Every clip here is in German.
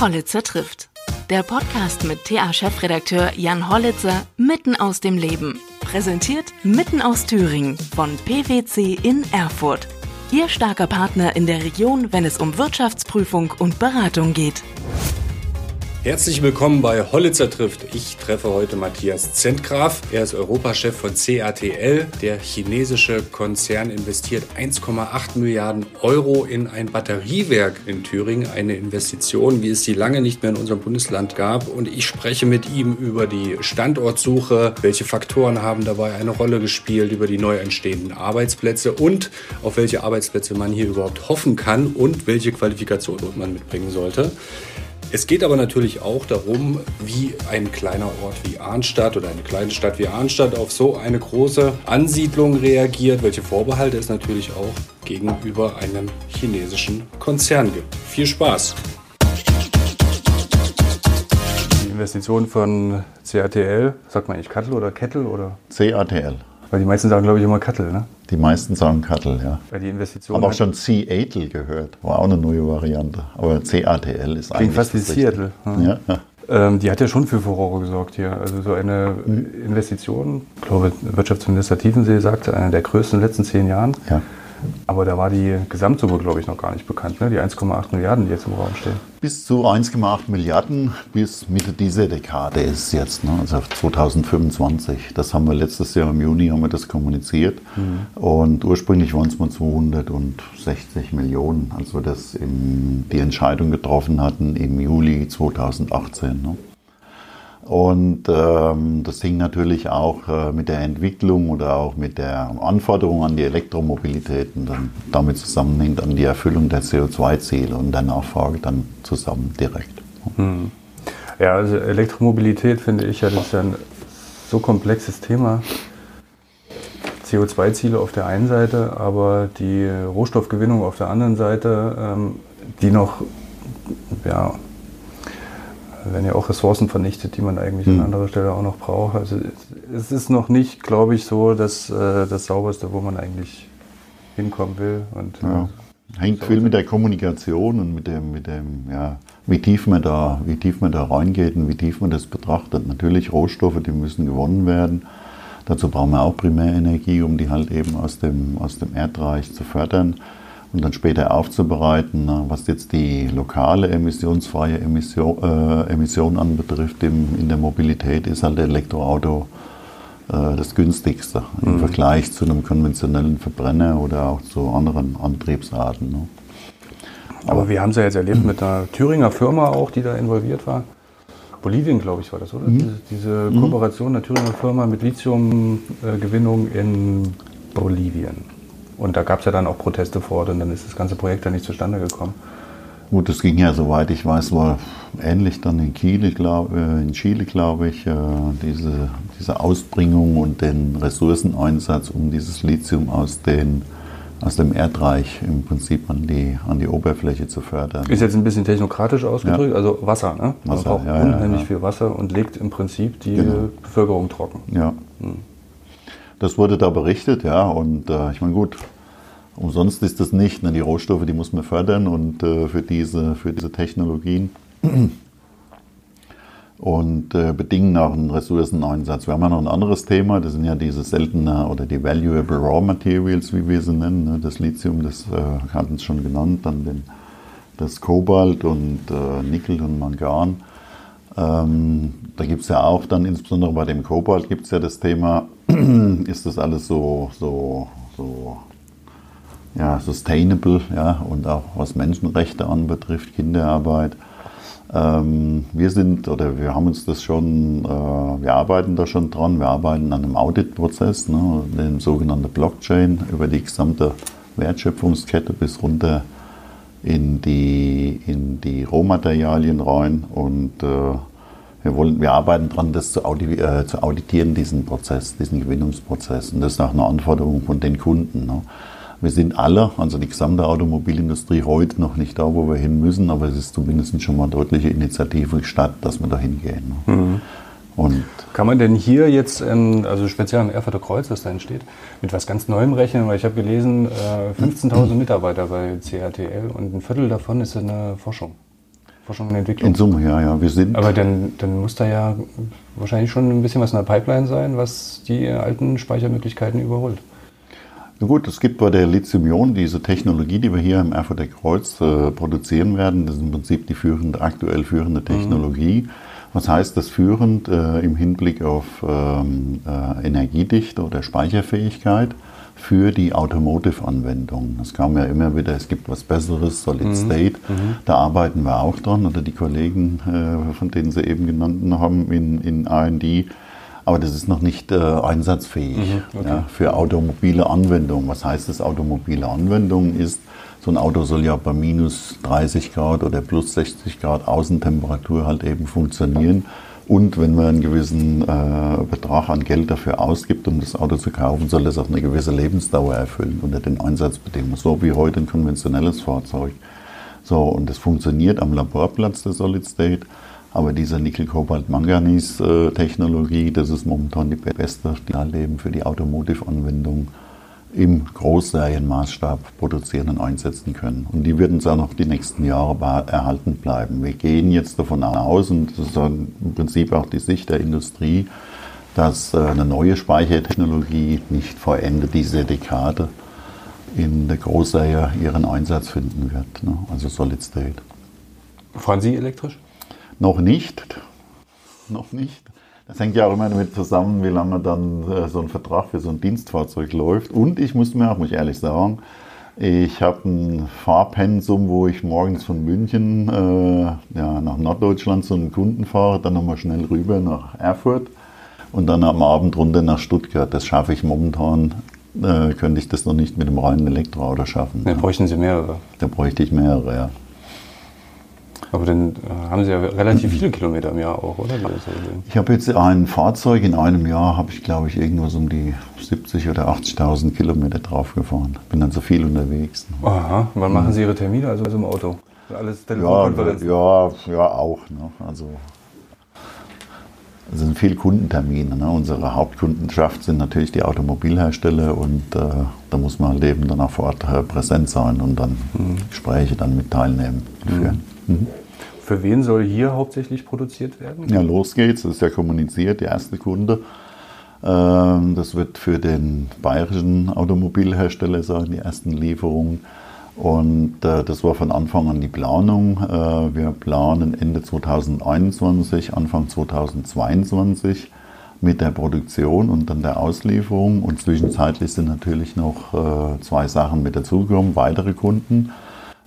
Hollitzer trifft. Der Podcast mit TA-Chefredakteur Jan Hollitzer mitten aus dem Leben. Präsentiert mitten aus Thüringen von PwC in Erfurt. Ihr starker Partner in der Region, wenn es um Wirtschaftsprüfung und Beratung geht. Herzlich willkommen bei Hollitzer trifft. Ich treffe heute Matthias Zentgraf. Er ist Europachef von CATL. Der chinesische Konzern investiert 1,8 Milliarden Euro in ein Batteriewerk in Thüringen. Eine Investition, wie es sie lange nicht mehr in unserem Bundesland gab. Und ich spreche mit ihm über die Standortsuche, welche Faktoren haben dabei eine Rolle gespielt, über die neu entstehenden Arbeitsplätze und auf welche Arbeitsplätze man hier überhaupt hoffen kann und welche Qualifikationen man mitbringen sollte. Es geht aber natürlich auch darum, wie ein kleiner Ort wie Arnstadt oder eine kleine Stadt wie Arnstadt auf so eine große Ansiedlung reagiert, welche Vorbehalte es natürlich auch gegenüber einem chinesischen Konzern gibt. Viel Spaß! Die Investition von CATL, sagt man eigentlich Kattel oder Kettel oder? CATL. Weil die meisten sagen, glaube ich, immer Kattel, ne? Die meisten sagen Kattel, ja. Weil die Investition. Aber auch schon C-Atel gehört. War auch eine neue Variante. Aber CATL ist Klingt eigentlich. fast wie Seattle. Ja, ja. Ähm, die hat ja schon für Furore gesorgt hier. Also so eine Investition, ich glaube, Wirtschaftsminister Tiefensee sagte, eine der größten in den letzten zehn Jahren. ja. Aber da war die Gesamtsumme, glaube ich, noch gar nicht bekannt, ne? die 1,8 Milliarden, die jetzt im Raum stehen. Bis zu 1,8 Milliarden bis Mitte dieser Dekade ist es jetzt, ne? also 2025. Das haben wir letztes Jahr im Juni haben wir das kommuniziert. Und ursprünglich waren es mal 260 Millionen, als wir das im, die Entscheidung getroffen hatten im Juli 2018. Ne? Und ähm, das hing natürlich auch äh, mit der Entwicklung oder auch mit der Anforderung an die Elektromobilität und dann damit zusammenhängt an die Erfüllung der CO2-Ziele und der Nachfrage dann zusammen direkt. Ja, also Elektromobilität finde ich ja, das ist ja ein so komplexes Thema. CO2-Ziele auf der einen Seite, aber die Rohstoffgewinnung auf der anderen Seite, ähm, die noch, ja, werden ja auch Ressourcen vernichtet, die man eigentlich an anderer Stelle auch noch braucht. Also es- ist noch nicht, glaube ich, so das, äh, das sauberste, wo man eigentlich hinkommen will. Und, Ja. Hängt viel mit der Kommunikation und mit dem, mit dem, ja, wie tief man da, wie tief man da reingeht und wie tief man das betrachtet. Natürlich Rohstoffe, die müssen gewonnen werden. Dazu brauchen wir auch Primärenergie, um die halt eben aus dem, aus dem Erdreich zu fördern und dann später aufzubereiten. ne. Was jetzt die lokale emissionsfreie Emission, äh, Emission anbetrifft im, in der Mobilität, ist halt der Elektroauto äh, das günstigste im Vergleich zu einem konventionellen Verbrenner oder auch zu anderen Antriebsarten. Ne? Aber wir haben es ja jetzt erlebt mit einer Thüringer Firma auch, die da involviert war. Bolivien, glaube ich, war das, oder? Diese, diese Kooperation der Thüringer Firma mit Lithiumgewinnung in Bolivien. Und da gab es ja dann auch Proteste vor Ort und dann ist das ganze Projekt dann nicht zustande gekommen. Gut, das ging ja, soweit ich weiß, war ähnlich dann in Chile, glaub, äh, in Chile, glaube ich, äh, diese, diese Ausbringung und den Ressourceneinsatz, um dieses Lithium aus, den, aus dem Erdreich im Prinzip an die, an die Oberfläche zu fördern. Ist jetzt ein bisschen technokratisch ausgedrückt, also Wasser, ne? Man Wasser, braucht ja, ja, unheimlich ja. viel Wasser und legt im Prinzip die Genau. Bevölkerung trocken. Ja. Das wurde da berichtet, ja. Und äh, ich meine, gut, umsonst ist das nicht. Ne? Die Rohstoffe, die muss man fördern und äh, für, diese, für diese Technologien. Und äh, bedingen auch einen Ressourceneinsatz. Wir haben ja noch ein anderes Thema, das sind ja diese seltene oder die Valuable Raw Materials, wie wir sie nennen. Ne? Das Lithium, das äh, hatten es schon genannt, dann den, das Kobalt und äh, Nickel und Mangan. Ähm, da gibt es ja auch dann, insbesondere bei dem Kobalt, gibt es ja das Thema, ist das alles so, so, so ja, sustainable, ja, und auch was Menschenrechte anbetrifft, Kinderarbeit. Ähm, wir sind, oder wir haben uns das schon, äh, wir arbeiten da schon dran, wir arbeiten an einem Auditprozess, ne, dem sogenannten Blockchain, über die gesamte Wertschöpfungskette bis runter in die, in die Rohmaterialien rein und äh, wir, wollen, wir arbeiten daran, das zu, audi äh, zu auditieren, diesen Prozess, diesen Gewinnungsprozess. Und das ist auch eine Anforderung von den Kunden. Ne? Wir sind alle, also die gesamte Automobilindustrie, heute noch nicht da, wo wir hin müssen, aber es ist zumindest schon mal eine deutliche Initiative gestartet, dass wir da hingehen. Ne? Und Kann man denn hier jetzt, in, also speziell am Erfurter Kreuz, das da entsteht, mit was ganz Neuem rechnen? Weil ich habe gelesen, äh, 15.000 Mitarbeiter bei CATL und ein Viertel davon ist in der Forschung. Forschung und Entwicklung. In Summe, ja, ja. Wir sind. Aber dann, dann muss da ja wahrscheinlich schon ein bisschen was in der Pipeline sein, was die alten Speichermöglichkeiten überholt. Na gut, es gibt bei der Lithium-Ionen diese Technologie, die wir hier im Erfurter Kreuz äh, produzieren werden. Das ist im Prinzip die führende, aktuell führende Technologie. Mhm. Was heißt das führend äh, im Hinblick auf ähm, äh, Energiedichte oder Speicherfähigkeit? für die Automotive-Anwendung. Es kam ja immer wieder, es gibt was Besseres, Solid mhm. State. Mhm. Da arbeiten wir auch dran, oder die Kollegen, äh, von denen Sie eben genannt haben, in, in RD. Aber das ist noch nicht äh, einsatzfähig mhm. okay. ja, für automobile Anwendungen. Was heißt das automobile Anwendung? Ist, so ein Auto soll ja bei minus 30 Grad oder plus 60 Grad Außentemperatur halt eben funktionieren. Und wenn man einen gewissen äh, Betrag an Geld dafür ausgibt, um das Auto zu kaufen, soll es auch eine gewisse Lebensdauer erfüllen unter den Einsatzbedingungen. So wie heute ein konventionelles Fahrzeug. So, und das funktioniert am Laborplatz der Solid State. Aber diese Nickel-Cobalt-Manganis-Technologie, das ist momentan die beste, die halt eben für die Automotive-Anwendung im Großserienmaßstab produzieren und einsetzen können. Und die werden auch noch die nächsten Jahre erhalten bleiben. Wir gehen jetzt davon aus, und das ist im Prinzip auch die Sicht der Industrie, dass äh, eine neue Speichertechnologie nicht vor Ende dieser Dekade in der Großserie ihren Einsatz finden wird. Ne? Also Solid State. Fahren Sie elektrisch? Noch nicht. Noch nicht. Das hängt ja auch immer damit zusammen, wie lange dann äh, so ein Vertrag für so ein Dienstfahrzeug läuft. Und ich muss mir auch, muss ich ehrlich sagen, ich habe ein Fahrpensum, wo ich morgens von München äh, ja, nach Norddeutschland zu einem Kunden fahre, dann nochmal schnell rüber nach Erfurt und dann am Abend runter nach Stuttgart. Das schaffe ich momentan, äh, könnte ich das noch nicht mit dem reinen Elektroauto schaffen. Da ja. bräuchten Sie mehrere. Da bräuchte ich mehrere, ja. Aber dann äh, haben Sie ja relativ viele Kilometer im Jahr auch, oder? Ich habe jetzt ein Fahrzeug in einem Jahr, habe ich glaube ich irgendwas um die 70 oder 80.000 Kilometer drauf gefahren. Bin dann so viel unterwegs. Aha, wann machen Sie Ihre Termine, also im Auto? Alles Telefonkonferenzen? Ja, ja, ja auch. Ne? Also es sind viele Kundentermine. Ne? Unsere Hauptkundenschaft sind natürlich die Automobilhersteller und äh, da muss man halt eben dann auch vor Ort äh, präsent sein und dann mhm. Gespräche dann mit Teilnehmern führen. Mhm. Für wen soll hier hauptsächlich produziert werden? Ja, los geht's. Das ist ja kommuniziert, der erste Kunde. Ähm, das wird für den bayerischen Automobilhersteller sein, die ersten Lieferungen. Und äh, das war von Anfang an die Planung. Äh, wir planen Ende 2021, Anfang 2022 mit der Produktion und dann der Auslieferung. Und zwischenzeitlich sind natürlich noch äh, zwei Sachen mit dazugekommen, weitere Kunden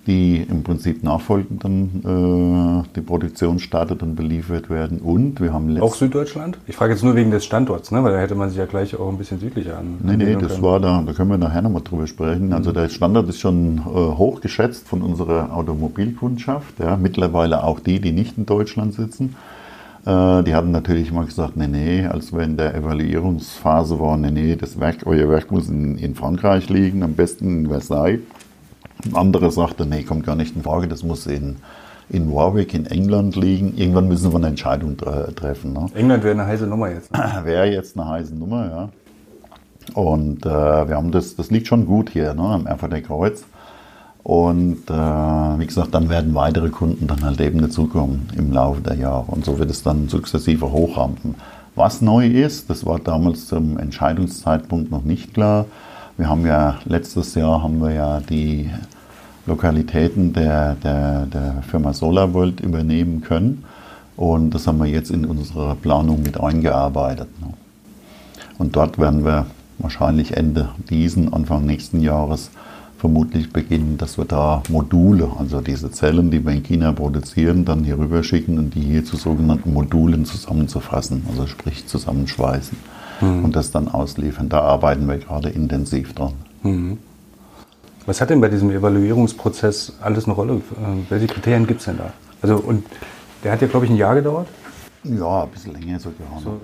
die im Prinzip nachfolgend dann äh, die Produktion startet und beliefert werden. Und wir haben auch Süddeutschland? Ich frage jetzt nur wegen des Standorts, ne? weil da hätte man sich ja gleich auch ein bisschen südlicher an. Nee, nee, das können. war da, da können wir nachher nochmal drüber sprechen. Also mhm. der Standort ist schon äh, hoch geschätzt von unserer Automobilkundschaft. Ja. Mittlerweile auch die, die nicht in Deutschland sitzen. Äh, die hatten natürlich mal gesagt, nee, nee, als wir in der Evaluierungsphase waren, nee, nee, das Werk, euer Werk muss in, in Frankreich liegen, am besten in Versailles. Ein anderer sagte, nee, kommt gar nicht in Frage, das muss in, in Warwick in England liegen. Irgendwann müssen wir eine Entscheidung treffen. Ne? England wäre eine heiße Nummer jetzt. Ne? wäre jetzt eine heiße Nummer, ja. Und äh, wir haben das, das liegt schon gut hier, ne, am Erfurter Kreuz. Und äh, wie gesagt, dann werden weitere Kunden dann halt eben dazukommen im Laufe der Jahre. Und so wird es dann sukzessive hochrampen. Was neu ist, das war damals zum Entscheidungszeitpunkt noch nicht klar. Wir haben ja letztes Jahr haben wir ja die Lokalitäten der, der, der Firma SolarWorld übernehmen können. Und das haben wir jetzt in unsere Planung mit eingearbeitet. Ne? Und dort werden wir wahrscheinlich Ende diesen, Anfang nächsten Jahres vermutlich beginnen, dass wir da Module, also diese Zellen, die wir in China produzieren, dann hier rüber schicken und die hier zu sogenannten Modulen zusammenzufassen, also sprich zusammenschweißen mhm. und das dann ausliefern. Da arbeiten wir gerade intensiv dran. Mhm. Was hat denn bei diesem Evaluierungsprozess alles eine Rolle? Äh, welche Kriterien gibt es denn da? Also, und der hat ja, glaube ich, ein Jahr gedauert? Ja, ein bisschen länger sogar. So?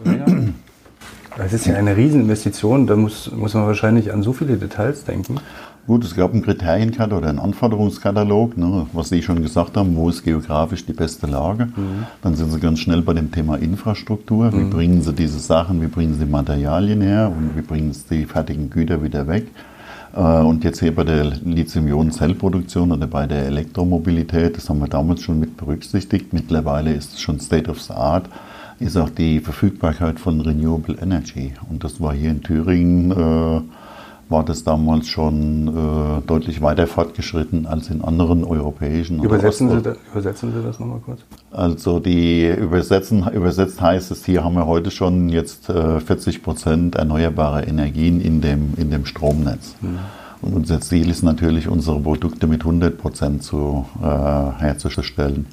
Das ist ja eine Rieseninvestition, da muss, muss man wahrscheinlich an so viele Details denken. Gut, es gab einen Kriterienkatalog oder einen Anforderungskatalog, ne, was Sie schon gesagt haben, wo ist geografisch die beste Lage. Mhm. Dann sind Sie ganz schnell bei dem Thema Infrastruktur. Wie mhm. bringen Sie diese Sachen, wie bringen Sie Materialien her und wie bringen Sie die fertigen Güter wieder weg. Äh, und jetzt hier bei der Lithium-Ionen-Zellproduktion oder bei der Elektromobilität, das haben wir damals schon mit berücksichtigt. Mittlerweile ist es schon State of the Art, ist auch die Verfügbarkeit von Renewable Energy. Und das war hier in Thüringen äh, war das damals schon äh, deutlich weiter fortgeschritten als in anderen europäischen Übersetzen Sie, das, übersetzen Sie das nochmal kurz? Also die übersetzen, übersetzt heißt es, hier haben wir heute schon jetzt äh, 40 Prozent erneuerbare Energien in dem, in dem Stromnetz. Mhm. Und unser Ziel ist natürlich, unsere Produkte mit 100 Prozent zu, äh, herzustellen.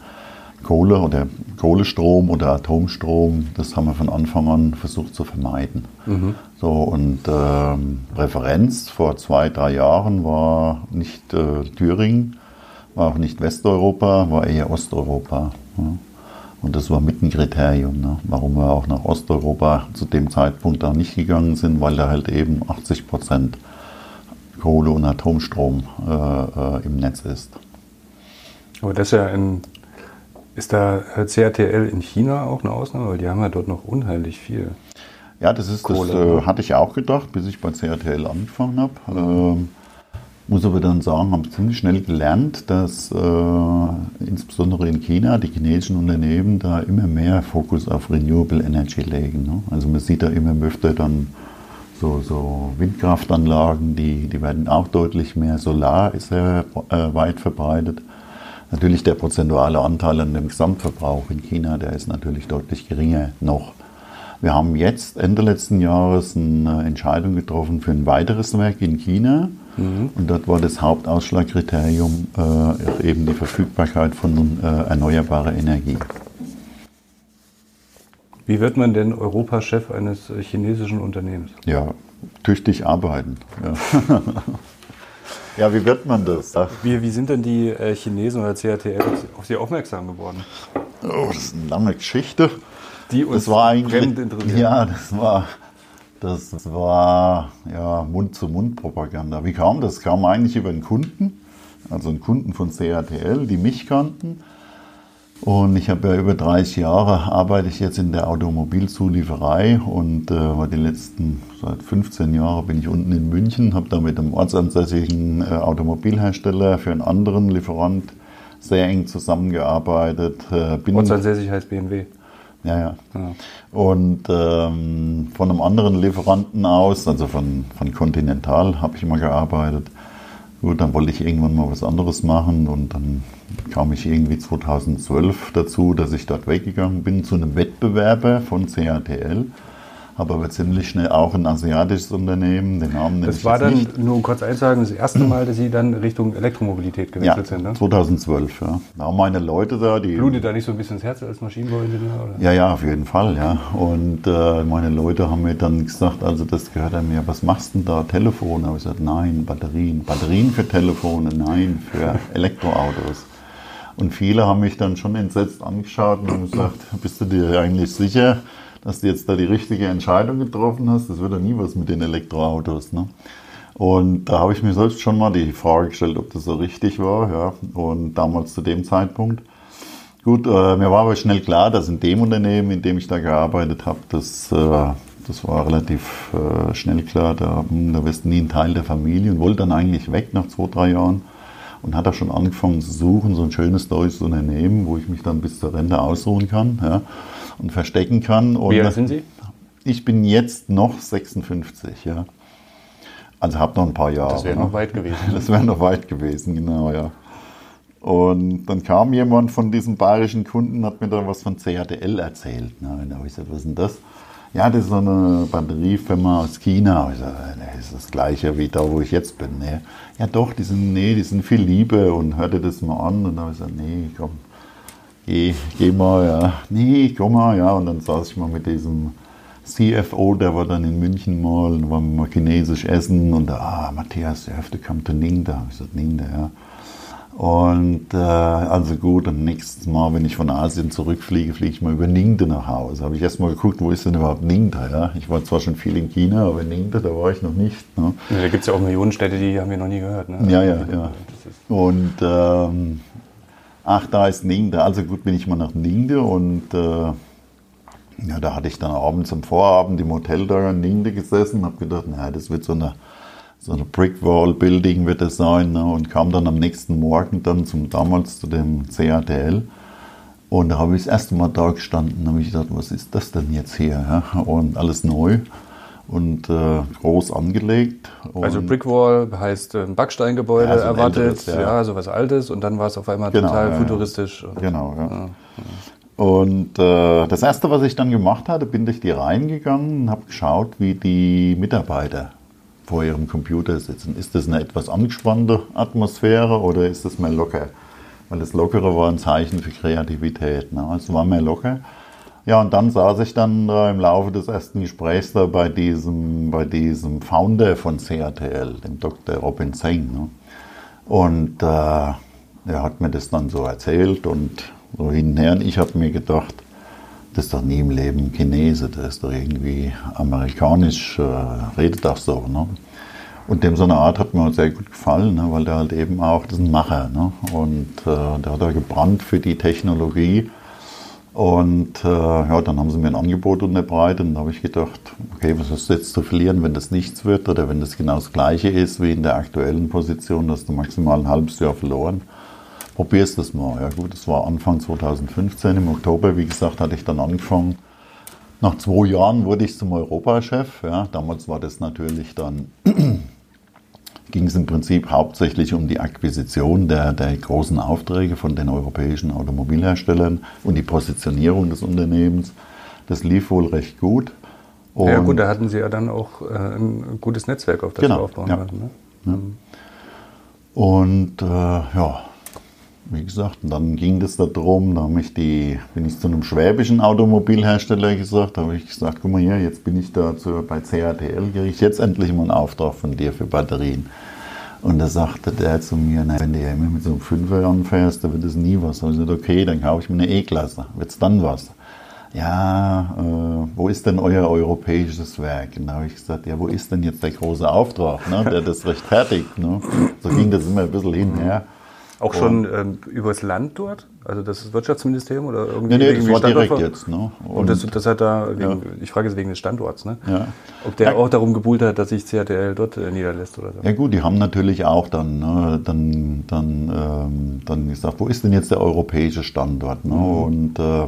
Kohle oder Kohlestrom oder Atomstrom, das haben wir von Anfang an versucht zu vermeiden. Mhm. So, und ähm, Präferenz vor zwei, drei Jahren war nicht äh, Thüringen, war auch nicht Westeuropa, war eher Osteuropa. Ja. Und das war mit ein Kriterium, ne? warum wir auch nach Osteuropa zu dem Zeitpunkt da nicht gegangen sind, weil da halt eben 80 Prozent Kohle- und Atomstrom äh, äh, im Netz ist. Aber das ist ja ein ist da CATL in China auch eine Ausnahme? Weil die haben ja dort noch unheimlich viel. Ja, das ist Kohle, das äh, ne? hatte ich auch gedacht, bis ich bei CATL angefangen habe. Ähm, muss aber dann sagen, habe ziemlich schnell gelernt, dass äh, insbesondere in China die chinesischen Unternehmen da immer mehr Fokus auf Renewable Energy legen. Ne? Also man sieht da immer öfter dann so, so Windkraftanlagen, die, die werden auch deutlich mehr. Solar ist sehr äh, weit verbreitet. Natürlich der prozentuale Anteil an dem Gesamtverbrauch in China, der ist natürlich deutlich geringer noch. Wir haben jetzt Ende letzten Jahres eine Entscheidung getroffen für ein weiteres Werk in China. Mhm. Und dort war das Hauptausschlagkriterium äh, eben die Verfügbarkeit von äh, erneuerbarer Energie. Wie wird man denn Europachef eines chinesischen Unternehmens? Ja, tüchtig arbeiten. Ja. Ja, wie wird man das? Wie, wie sind denn die äh, Chinesen oder CATL auf Sie aufmerksam geworden? Oh, das ist eine lange Geschichte. Die uns das war eigentlich, interessiert. Ja, das war, das war ja, Mund-zu-Mund-Propaganda. Wie kam das? Kam eigentlich über einen Kunden, also einen Kunden von CATL, die mich kannten. Und ich habe ja über 30 Jahre arbeite ich jetzt in der Automobilzulieferei und äh, die letzten seit 15 Jahren bin ich unten in München, habe da mit einem ortsansässigen äh, Automobilhersteller für einen anderen Lieferant sehr eng zusammengearbeitet. Äh, bin Ortsansässig heißt BMW. Ja, ja. ja. Und ähm, von einem anderen Lieferanten aus, also von, von Continental, habe ich immer gearbeitet. Gut, dann wollte ich irgendwann mal was anderes machen und dann kam ich irgendwie 2012 dazu, dass ich dort weggegangen bin zu einem Wettbewerber von CATL habe aber ziemlich schnell auch ein asiatisches Unternehmen, den Namen Das war dann, nicht. nur um kurz einzusagen, das erste Mal, dass Sie dann Richtung Elektromobilität gewechselt ja, sind, ne? 2012, ja. Da haben meine Leute da, die... Blutet da nicht so ein bisschen das Herz als Maschinenbauingenieur? Oder? Ja, ja, auf jeden Fall, ja. Und äh, meine Leute haben mir dann gesagt, also das gehört an mir, was machst du denn da, Telefone? Da habe ich gesagt, nein, Batterien. Batterien für Telefone, nein, für Elektroautos. Und viele haben mich dann schon entsetzt angeschaut und haben gesagt, bist du dir eigentlich sicher, dass du jetzt da die richtige Entscheidung getroffen hast. Das wird ja nie was mit den Elektroautos. Ne? Und da habe ich mir selbst schon mal die Frage gestellt, ob das so richtig war. Ja. Und damals zu dem Zeitpunkt. Gut, äh, mir war aber schnell klar, dass in dem Unternehmen, in dem ich da gearbeitet habe, das, äh, das war relativ äh, schnell klar, da, hm, da wirst du nie ein Teil der Familie und wollte dann eigentlich weg nach zwei, drei Jahren und hat auch schon angefangen zu suchen, so ein schönes deutsches Unternehmen, wo ich mich dann bis zur Rente ausruhen kann. Ja und verstecken kann. Und Wie alt sind Sie? Ich bin jetzt noch 56, ja. Also habe noch ein paar Jahre. Das wäre noch weit gewesen. Das wäre noch weit gewesen, genau, ja. Und dann kam jemand von diesem bayerischen Kunden, hat mir dann was von CATL erzählt. Na, da habe ich gesagt, was ist denn das? Ja, das ist so eine Batteriefirma aus China. Ich sage, das ist das gleiche wie da, wo ich jetzt bin. Nee. Ja doch, die sind, nee, die sind viel Liebe und hörte das mal an. Und dann habe ich gesagt, nee, komm, geh, geh mal, ja, nee, komm mal, ja. Und dann saß ich mal mit diesem CFO, der war dann in München mal, und war mal chinesisch essen und da, ah, Matthias, der Hälfte kam zu Ningda. Ich sagte, Ningda, ja. Und äh, also gut, und nächstes Mal, wenn ich von Asien zurückfliege, fliege ich mal über Ningde nach Hause. Habe ich erstmal geguckt, wo ist denn überhaupt Ningde? Ja? Ich war zwar schon viel in China, aber Ningde, da war ich noch nicht. Ne? Ja, da gibt es ja auch Millionen Städte, die haben wir noch nie gehört. Ne? Ja, ja, ja. Und ähm, ach, da ist Ningde. Also gut, bin ich mal nach Ningde und äh, ja, da hatte ich dann abends am Vorabend im Hotel da in Ningde gesessen und habe gedacht, naja, das wird so eine so eine Brickwall Building wird es sein ne? und kam dann am nächsten Morgen dann zum damals zu dem CATL und da habe ich das erste Mal da gestanden und habe ich gedacht, was ist das denn jetzt hier? Ja? Und alles neu und äh, groß angelegt. also Brickwall heißt ein Backsteingebäude ja, so erwartet, älteres, ja. ja, so was Altes und dann war es auf einmal genau, total ja, futuristisch. Genau, ja. Und äh, das erste, was ich dann gemacht hatte, bin durch die Reihen gegangen und habe geschaut, wie die Mitarbeiter vor ihrem Computer sitzen. Ist das eine etwas angespannte Atmosphäre oder ist das mehr locker? Weil das Lockere war ein Zeichen für Kreativität. Ne? Also war mehr locker. Ja, und dann saß ich dann äh, im Laufe des ersten Gesprächs da bei diesem, bei diesem Founder von CATL, dem Dr. Robin Singh. Ne? Und äh, er hat mir das dann so erzählt und so hin und her. Und ich habe mir gedacht, das ist doch nie im Leben Chinese, das ist doch irgendwie amerikanisch, äh, redet doch so. Ne? Und dem so eine Art hat mir sehr gut gefallen, ne? weil der halt eben auch, das ist ein Macher. Ne? Und äh, der hat da gebrannt für die Technologie. Und äh, ja, dann haben sie mir ein Angebot unterbreitet und da habe ich gedacht, okay, was hast du jetzt zu verlieren, wenn das nichts wird oder wenn das genau das gleiche ist wie in der aktuellen Position, dass du maximal ein halbes Jahr verloren probierst das mal. Ja gut, das war Anfang 2015, im Oktober, wie gesagt, hatte ich dann angefangen. Nach zwei Jahren wurde ich zum Europachef. Ja, damals war das natürlich dann, ging es im Prinzip hauptsächlich um die Akquisition der, der großen Aufträge von den europäischen Automobilherstellern und die Positionierung des Unternehmens. Das lief wohl recht gut. Und ja gut, da hatten Sie ja dann auch äh, ein gutes Netzwerk, auf das genau, Sie aufbauen ja. Hatten, ne? ja. Und äh, ja, wie gesagt, und dann ging das darum, da ich die, bin ich zu einem schwäbischen Automobilhersteller gesagt, da habe ich gesagt, guck mal hier, jetzt bin ich da zu, bei CATL, kriege ich jetzt endlich mal einen Auftrag von dir für Batterien. Und da sagte der zu mir, na, wenn du ja immer mit so einem Fünfer anfährst, dann wird das nie was. Da habe ich gesagt, okay, dann kaufe ich mir eine E-Klasse, wird es dann was? Ja, äh, wo ist denn euer europäisches Werk? Und da habe ich gesagt, ja, wo ist denn jetzt der große Auftrag, ne, der das rechtfertigt? Ne? So ging das immer ein bisschen hinher. Auch schon ähm, übers Land dort? Also das Wirtschaftsministerium oder irgendwie? Nee, nee, das war direkt jetzt. Ne? Und, und das, das, hat da, wegen, ja. ich frage jetzt wegen des Standorts, ne? Ja. Ob der ja. auch darum gebuhlt hat, dass sich CATL dort äh, niederlässt oder so? Ja gut, die haben natürlich auch dann, ne, dann, dann, ähm, dann gesagt, wo ist denn jetzt der europäische Standort? Ne? Mhm. Und äh,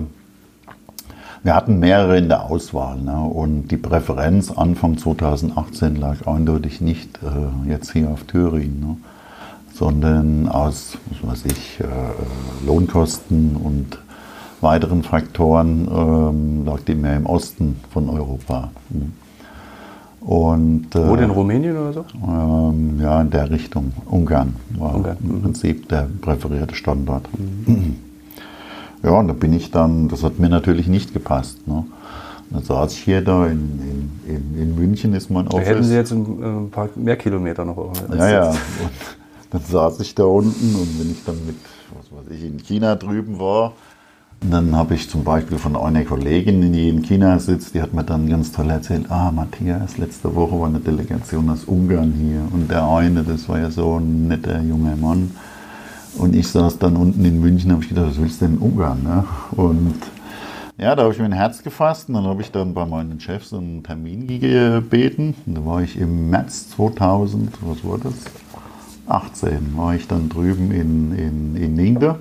wir hatten mehrere in der Auswahl ne? und die Präferenz Anfang 2018 lag eindeutig nicht äh, jetzt hier auf Thüringen. Ne? Sondern aus was weiß ich, äh, Lohnkosten und weiteren Faktoren ähm, lag die mehr im Osten von Europa. Und, äh, Wo denn Rumänien oder so? Ähm, ja, in der Richtung. Ungarn war Ungarn. im mhm. Prinzip der präferierte Standort. Mhm. Ja, und da bin ich dann, das hat mir natürlich nicht gepasst. Ne? Dann saß ich hier da in, in, in, München, ist mein Office. Da hätten Sie jetzt ein, ein paar mehr Kilometer noch. Ja, ja. Dann saß ich da unten und wenn ich dann mit, was weiß ich, in China drüben war, dann habe ich zum Beispiel von einer Kollegin, die in China sitzt, die hat mir dann ganz toll erzählt, ah Matthias, letzte Woche war eine Delegation aus Ungarn hier und der eine, das war ja so ein netter junger Mann. Und ich saß dann unten in München, habe ich gedacht, was willst du denn in Ungarn? Ne? Und ja, da habe ich mir ein Herz gefasst und dann habe ich dann bei meinen Chefs einen Termin gebeten. Und da war ich im März 2000, was war das? 18 war ich dann drüben in, in, in Ningde.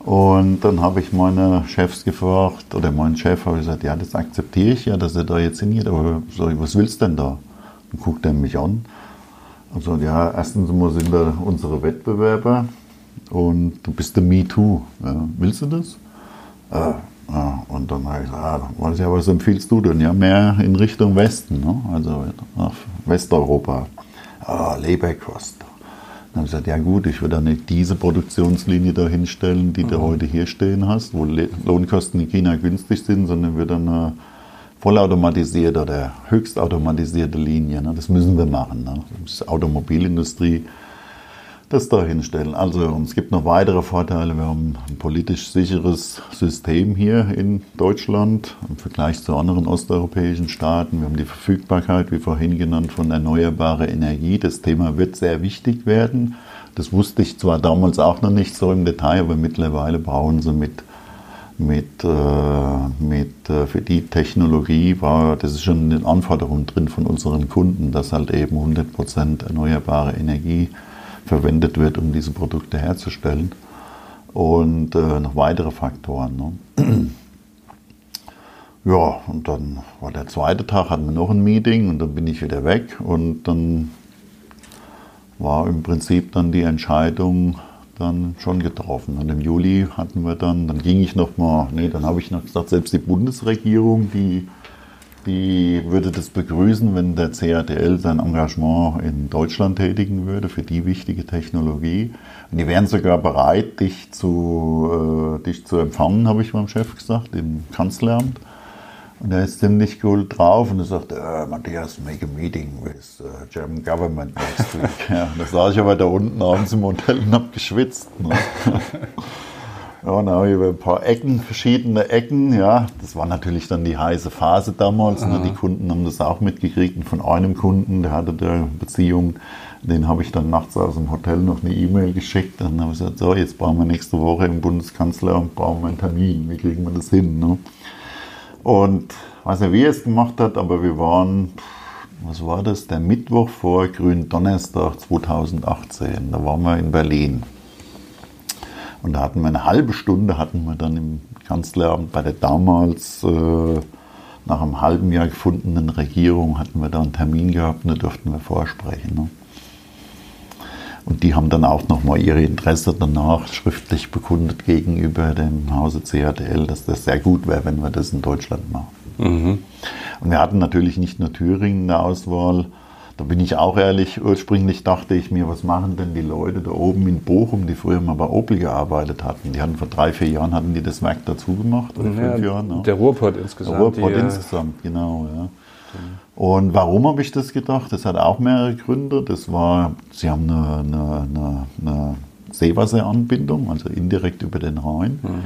Und dann habe ich meine Chefs gefragt, oder meinen Chef habe gesagt, ja, das akzeptiere ich ja, dass er da jetzt hingeht, aber ich, was willst du denn da? Dann guckt er mich an und sagt, ja, erstens mal sind wir unsere Wettbewerber und du bist der MeToo. Ja, willst du das? Äh, ja, und dann habe ich gesagt, ah, weiß ja, was empfiehlst du denn? Ja, mehr in Richtung Westen, ne? also nach Westeuropa. Ah, Leberkost. Dann habe ich gesagt, ja gut, ich würde dann nicht diese Produktionslinie da hinstellen, die mhm. du heute hier stehen hast, wo Lohnkosten in China günstig sind, sondern würde eine vollautomatisierte oder höchstautomatisierte Linie. Ne? Das müssen wir machen. Ne? Das ist Automobilindustrie das da hinstellen. Also es gibt noch weitere Vorteile. Wir haben ein politisch sicheres System hier in Deutschland im Vergleich zu anderen osteuropäischen Staaten. Wir haben die Verfügbarkeit, wie vorhin genannt, von erneuerbarer Energie. Das Thema wird sehr wichtig werden. Das wusste ich zwar damals auch noch nicht so im Detail, aber mittlerweile brauchen sie mit mit, äh, mit äh, für die Technologie war, das ist schon in den Anforderungen drin von unseren Kunden, dass halt eben 100% erneuerbare Energie verwendet wird, um diese Produkte herzustellen. Und äh, noch weitere Faktoren. Ne? ja, und dann war der zweite Tag, hatten wir noch ein Meeting und dann bin ich wieder weg und dann war im Prinzip dann die Entscheidung, dann schon getroffen. Und im Juli hatten wir dann, dann ging ich noch mal, nee, dann habe ich noch gesagt, selbst die Bundesregierung, die, die würde das begrüßen, wenn der CATL sein Engagement in Deutschland tätigen würde für die wichtige Technologie. Und die wären sogar bereit, dich zu, äh, dich zu empfangen, habe ich meinem Chef gesagt, im Kanzleramt. Und er ist ziemlich cool drauf und er sagt, äh, Matthias, make a meeting with uh, German government next week. ja, da saß ich aber da unten abends im Hotel und hab geschwitzt. Ne? ja, und dann habe ich über ein paar Ecken, verschiedene Ecken, ja, das war natürlich dann die heiße Phase damals. Ne? Die Kunden haben das auch mitgekriegt und von einem Kunden, der hatte da Beziehung, den habe ich dann nachts aus dem Hotel noch eine E-Mail geschickt. Dann habe ich gesagt, so, jetzt brauchen wir nächste Woche im Bundeskanzleramt brauchen wir einen Termin. Wie kriegen wir das hin? Ne? Und ich weiß nicht, wie er es gemacht hat, aber wir waren, was war das, der Mittwoch vor Gründonnerstag 2018. Da waren wir in Berlin. Und da hatten wir eine halbe Stunde, hatten wir dann im Kanzleramt bei der damals äh, nach einem halben Jahr gefundenen Regierung, hatten wir da einen Termin gehabt und da durften wir vorsprechen. Ne? Und die haben dann auch nochmal ihre Interesse danach schriftlich bekundet gegenüber dem Hause CHDL, dass das sehr gut wäre, wenn wir das in Deutschland machen. Mhm. Und wir hatten natürlich nicht nur Thüringen eine Auswahl. Da bin ich auch ehrlich, ursprünglich dachte ich mir, was machen denn die Leute da oben in Bochum, die früher mal bei Opel gearbeitet hatten? Die hatten vor drei, vier Jahren hatten die das Werk dazu gemacht oder ja, fünf Jahren. Ne? Der Ruhrpott insgesamt. Der Ruhrpott die, insgesamt, genau, ja. Und warum habe ich das gedacht? Das hat auch mehrere Gründe. Das war, sie haben eine, eine, eine, eine Seewasseranbindung, also indirekt über den Rhein. Mhm.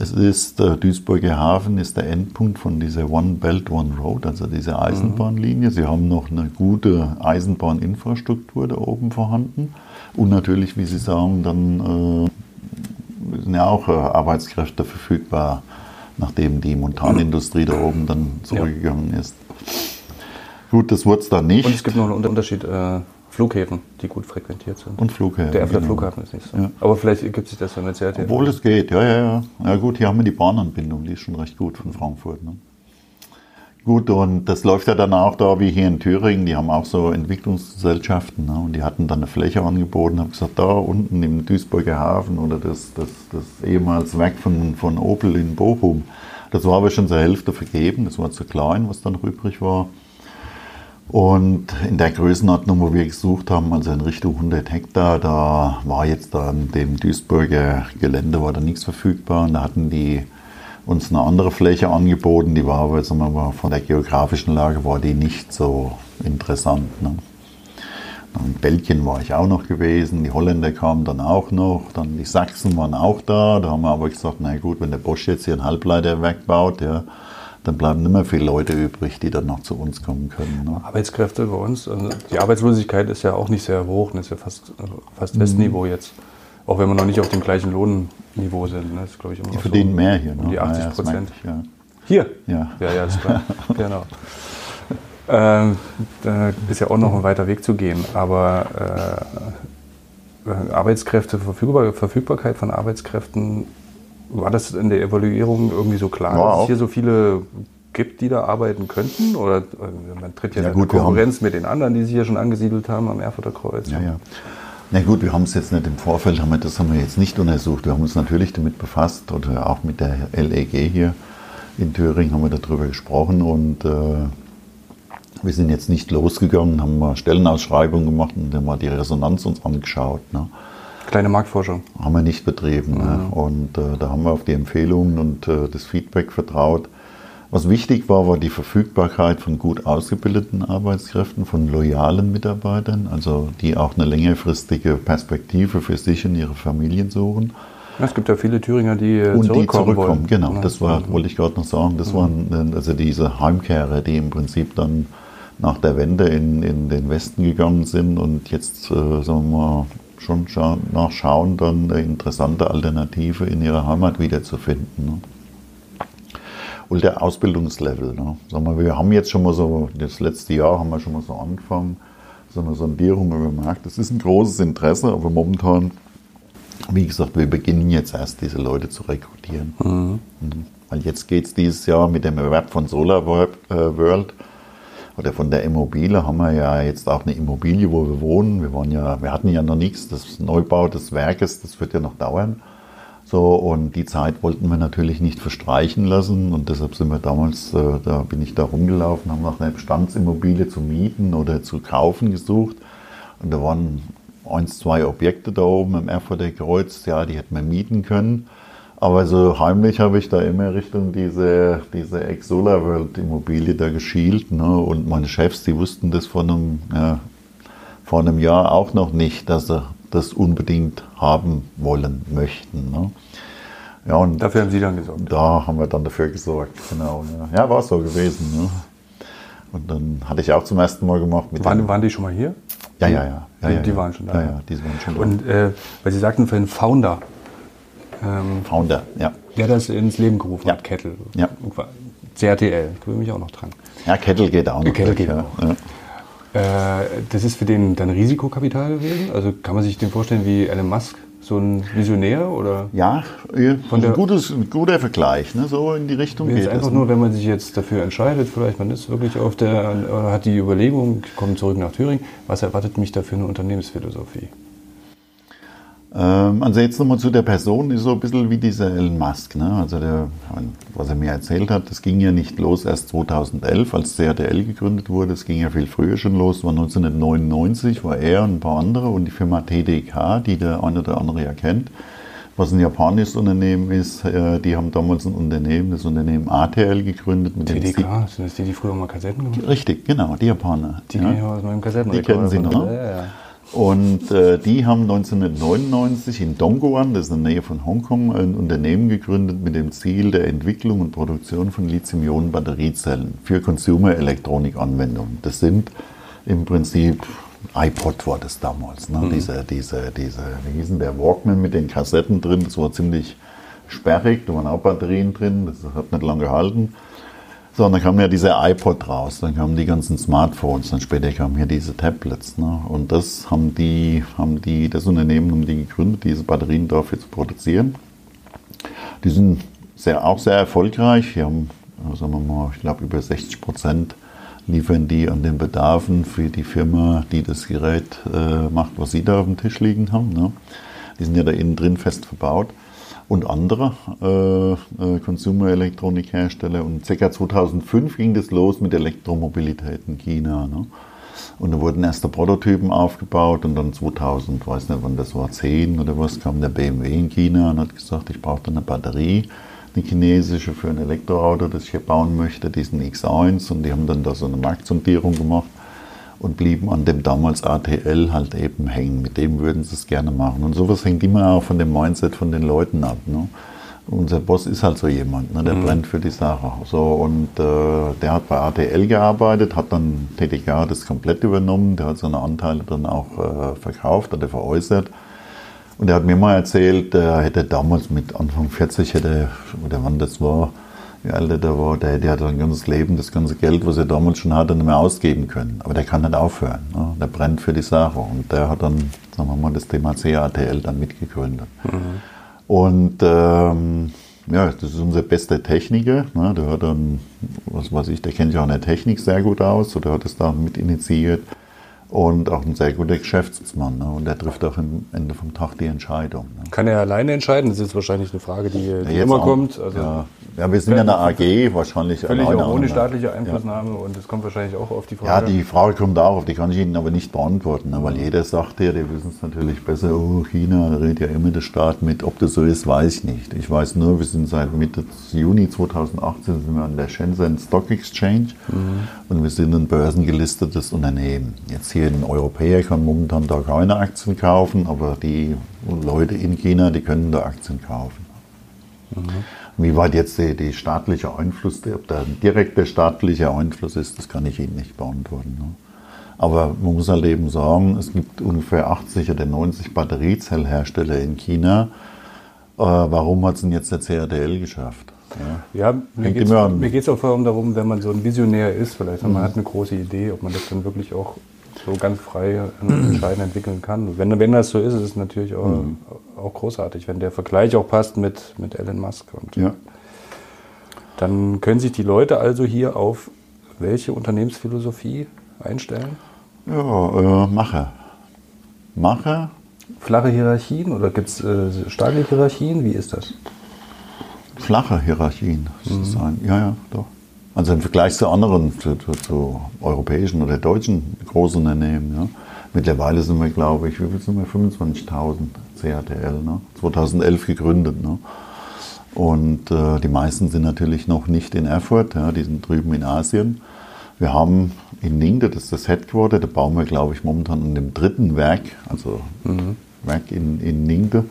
Es ist, der Duisburger Hafen ist der Endpunkt von dieser One Belt, One Road, also dieser Eisenbahnlinie. Sie haben noch eine gute Eisenbahninfrastruktur da oben vorhanden. Und natürlich, wie Sie sagen, dann äh, sind ja auch äh, Arbeitskräfte verfügbar, nachdem die Montanindustrie da oben dann zurückgegangen ja. ist. Gut, das wurde es dann nicht. Und es gibt noch einen Unterschied. Äh, Flughäfen, die gut frequentiert sind. Und Flughäfen. Der Erfurter genau. Flughafen ist nicht so. Ja. Aber vielleicht ergibt sich das dann mit CRT. Obwohl es geht, ja, ja, ja. Ja gut, hier haben wir die Bahnanbindung, die ist schon recht gut von Frankfurt. Ne? Gut, und das läuft ja dann auch da wie hier in Thüringen. Die haben auch so Entwicklungsgesellschaften. Ne? Und die hatten dann eine Fläche angeboten, haben gesagt, da unten im Duisburger Hafen oder das, das, das ehemals Werk von, von Opel in Bochum. Das war aber schon zur Hälfte vergeben. Das war zu klein, was dann übrig war. Und in der Größenordnung, wo wir gesucht haben, also in Richtung 100 Hektar, da war jetzt an dem Duisburger Gelände war da nichts verfügbar. Und da hatten die uns eine andere Fläche angeboten, die war aber sagen wir mal, von der geografischen Lage war die nicht so interessant. Ne? In Belgien war ich auch noch gewesen, die Holländer kamen dann auch noch, dann die Sachsen waren auch da. Da haben wir aber gesagt, na gut, wenn der Bosch jetzt hier ein Halbleiterwerk baut, ja, dann bleiben nicht mehr viele Leute übrig, die dann noch zu uns kommen können. Ne? Arbeitskräfte bei uns, also die Arbeitslosigkeit ist ja auch nicht sehr hoch, das ist ja fast, fast mhm. Jetzt. Auch wenn wir noch nicht auf dem gleichen Lohnniveau sind. Ne? Das ist, ich, immer die verdienen so mehr hier. Ne? Um die 80 Prozent. Ja, ja. Hier? Ja. Ja, ja, ist klar. genau. Ähm, da ist ja auch noch ein weiter Weg zu gehen. Aber äh, Arbeitskräfte, Verfügbar, Verfügbarkeit von Arbeitskräften war das in der Evaluierung irgendwie so klar, ja, dass es hier so viele gibt, die da arbeiten könnten? Oder äh, man tritt ja, ja gut, Konkurrenz mit den anderen, die sich hier schon angesiedelt haben am Erfurter Kreuz? Ja, ja. Na gut, wir haben es jetzt nicht im Vorfeld, haben wir, das haben wir jetzt nicht untersucht. Wir haben uns natürlich damit befasst oder auch mit der LEG hier in Thüringen haben wir darüber gesprochen und äh, wir sind jetzt nicht losgegangen, haben mal Stellenausschreibungen gemacht und haben mal die Resonanz uns angeschaut. Ne? Kleine Marktforschung. Haben wir nicht betrieben. Mhm. Ne? Und äh, da haben wir auf die Empfehlungen und äh, das Feedback vertraut. Was wichtig war, war die Verfügbarkeit von gut ausgebildeten Arbeitskräften, von loyalen Mitarbeitern, also die auch eine längerfristige Perspektive für sich und ihre Familien suchen. Es gibt ja viele Thüringer, die und zurückkommen, die zurückkommen wollen. Genau, das war, wollte ich gerade noch sagen. Das mhm. waren also diese Heimkehrer, die im Prinzip dann nach der Wende in, in den Westen gegangen sind und jetzt, äh, sagen wir mal, schon nachschauen, dann eine interessante Alternative in ihrer Heimat wiederzufinden. Ne? Und der Ausbildungslevel. Ne? Sagen wir, wir haben jetzt schon mal so, das letzte Jahr haben wir schon mal so angefangen, so eine Sondierung über den Markt. Das ist ein großes Interesse, aber momentan, wie gesagt, wir beginnen jetzt erst diese Leute zu rekrutieren. Mhm. Mhm. Weil jetzt geht es dieses Jahr mit dem Erwerb von Solar äh, World oder von der Immobilie haben wir ja jetzt auch eine Immobilie, wo wir wohnen. Wir, waren ja, wir hatten ja noch nichts. Das Neubau des Werkes, das wird ja noch dauern. So, und die Zeit wollten wir natürlich nicht verstreichen lassen und deshalb sind wir damals, äh, da bin ich da rumgelaufen, haben nach einer Bestandsimmobilie zu mieten oder zu kaufen gesucht. Und da waren eins, zwei Objekte da oben im Erfurter Kreuz, ja, die hätten wir mieten können. Aber so heimlich habe ich da immer Richtung diese, diese Ex-Solar World Immobilie da geschielt. Ne? Und meine Chefs, die wussten das vor einem, ja, vor einem Jahr auch noch nicht, dass sie das unbedingt haben wollen, möchten. Ne? Ja, und dafür haben Sie dann gesorgt? Da haben wir dann dafür gesorgt, genau. Ja, ja war so gewesen. Ne? Und dann hatte ich auch zum ersten Mal gemacht. waren, waren die schon mal hier? Ja, ja, ja. ja, ja die, waren schon da. Ja, ja, die waren schon da. Und äh, weil Sie sagten für den Founder. Ähm, Founder, ja. Der das ins Leben gerufen ja. hat, Kettle. Ja. CRTL, ich mich auch noch dran. Ja, Kettle geht auch noch. Kettle geht ja. auch. Ja. Äh, das ist für den dann Risikokapital gewesen? Also kann man sich den vorstellen wie Elon Musk, so ein Visionär oder? Ja, von ein, gutes, ein guter Vergleich, ne? so in die Richtung geht einfach es. nur, wenn man sich jetzt dafür entscheidet, vielleicht man ist wirklich auf der, hat die Überlegung, kommt zurück nach Thüringen, was erwartet mich da für eine Unternehmensphilosophie? Ähm, also jetzt nochmal zu der Person, ist so ein bisschen wie dieser Elon Musk. Ne? Also der, was er mir erzählt hat, das ging ja nicht los erst 2011, als CRTL gegründet wurde. Es ging ja viel früher schon los. war 1999, war er und ein paar andere und die Firma TDK, die der eine oder andere ja kennt, was ein japanisches Unternehmen ist. Äh, die haben damals ein Unternehmen, das Unternehmen ATL gegründet. Mit TDK, sind das die, die früher mal Kassetten gemacht haben? Richtig, genau, die Japaner. Die ja. aus meinem Die kennen Sie noch? Ja, ja. Und äh, die haben 1999 in Dongguan, das ist in der Nähe von Hongkong, ein Unternehmen gegründet mit dem Ziel der Entwicklung und Produktion von Lithium-Ionen-Batteriezellen für Consumer-Elektronik-Anwendungen. Das sind im Prinzip iPod war das damals, ne? Mhm. Diese, diese, diese, wie hieß denn der Walkman mit den Kassetten drin, das war ziemlich sperrig, da waren auch Batterien drin, das hat nicht lange gehalten. So, und dann kam ja dieser iPod raus, dann kamen die ganzen Smartphones, dann später kamen hier diese Tablets. Ne? Und das haben die, haben die, das Unternehmen haben die gegründet, diese Batterien dafür zu produzieren. Die sind sehr, auch sehr erfolgreich. Die haben, sagen wir mal, ich glaube über 60 Prozent liefern die an den Bedarfen für die Firma, die das Gerät äh, macht, was sie da auf dem Tisch liegen haben. Ne? Die sind ja da innen drin fest verbaut und andere äh, äh, Consumer-Elektronikhersteller. Und ca. 2005 ging das los mit Elektromobilität in China. Ne? Und da wurden erste Prototypen aufgebaut und dann 2000, weiß nicht wann das war, 10 oder was, kam der BMW in China und hat gesagt, ich brauche da eine Batterie, eine chinesische für ein Elektroauto, das ich hier bauen möchte, diesen X1 und die haben dann da so eine Marktsondierung gemacht und blieben an dem damals ATL halt eben hängen. Mit dem würden sie es gerne machen. Und sowas hängt immer auch von dem Mindset von den Leuten ab. Ne? Unser Boss ist halt so jemand, ne? der mhm. brennt für die Sache. So, und äh, der hat bei ATL gearbeitet, hat dann TDK das komplett übernommen, der hat seine Anteile dann auch äh, verkauft, hat er veräußert. Und er hat mir mal erzählt, er hätte damals mit Anfang 40, hätte, oder wann das war, wie alt der war, der, der hat sein ganzes Leben, das ganze Geld, was er damals schon hatte, nicht mehr ausgeben können. Aber der kann nicht aufhören. Ne? Der brennt für die Sache. Und der hat dann, sagen wir mal, das Thema CATL dann mitgegründet. Mhm. Und ähm, ja, das ist unser bester Techniker. Ne? Der hat dann, was weiß ich, der kennt sich auch in der Technik sehr gut aus. Oder hat es da mit initiiert und auch ein sehr guter Geschäftsmann. Ne? Und der trifft auch am Ende vom Tag die Entscheidung. Ne? Kann er alleine entscheiden? Das ist wahrscheinlich eine Frage, die, die immer auch, kommt. Also ja. Ja, wir sind ja eine AG, wahrscheinlich völlig auch ohne staatliche Einflussnahme ja. und das kommt wahrscheinlich auch auf die Frage. Ja, die Frage kommt auch auf, die kann ich Ihnen aber nicht beantworten, ne? weil jeder sagt ja, die wissen es natürlich besser, oh, China, redet ja immer der Staat mit. Ob das so ist, weiß ich nicht. Ich weiß nur, wir sind seit Mitte Juni 2018 sind wir an der Shenzhen Stock Exchange mhm. und wir sind ein börsengelistetes Unternehmen. Jetzt hier ein Europäer kann momentan da keine Aktien kaufen, aber die Leute in China, die können da Aktien kaufen. Mhm. Wie weit jetzt die, die, staatliche Einfluss, ob da ein direkter staatlicher Einfluss ist, das kann ich Ihnen nicht beantworten. Ne? Aber man muss halt eben sagen, es gibt ungefähr 80 oder 90 Batteriezellhersteller in China. Äh, warum hat es denn jetzt der CRDL geschafft? Ja, ja mir geht es auch vor allem darum, wenn man so ein Visionär ist, vielleicht mhm. man hat eine große Idee, ob man das dann wirklich auch so ganz frei entscheiden entwickeln kann. Wenn, wenn das so ist, ist es natürlich auch, mhm. auch großartig, wenn der Vergleich auch passt mit, mit Elon Musk. Und ja. Dann können sich die Leute also hier auf welche Unternehmensphilosophie einstellen? Ja, äh, Mache. Mache. Flache Hierarchien oder gibt es äh, starke Hierarchien? Wie ist das? Flache Hierarchien. Mhm. Ja, ja, doch. Also im Vergleich zu anderen, zu, zu, zu europäischen oder deutschen großen Unternehmen. Ja. Mittlerweile sind wir, glaube ich, wie viel sind wir? 25.000 CATL, ne? 2011 gegründet. Ne? Und äh, die meisten sind natürlich noch nicht in Erfurt, ja, die sind drüben in Asien. Wir haben in Ningde, das ist das Headquarter, da bauen wir, glaube ich, momentan an dem dritten Werk, also mhm. Werk in, in Ningde.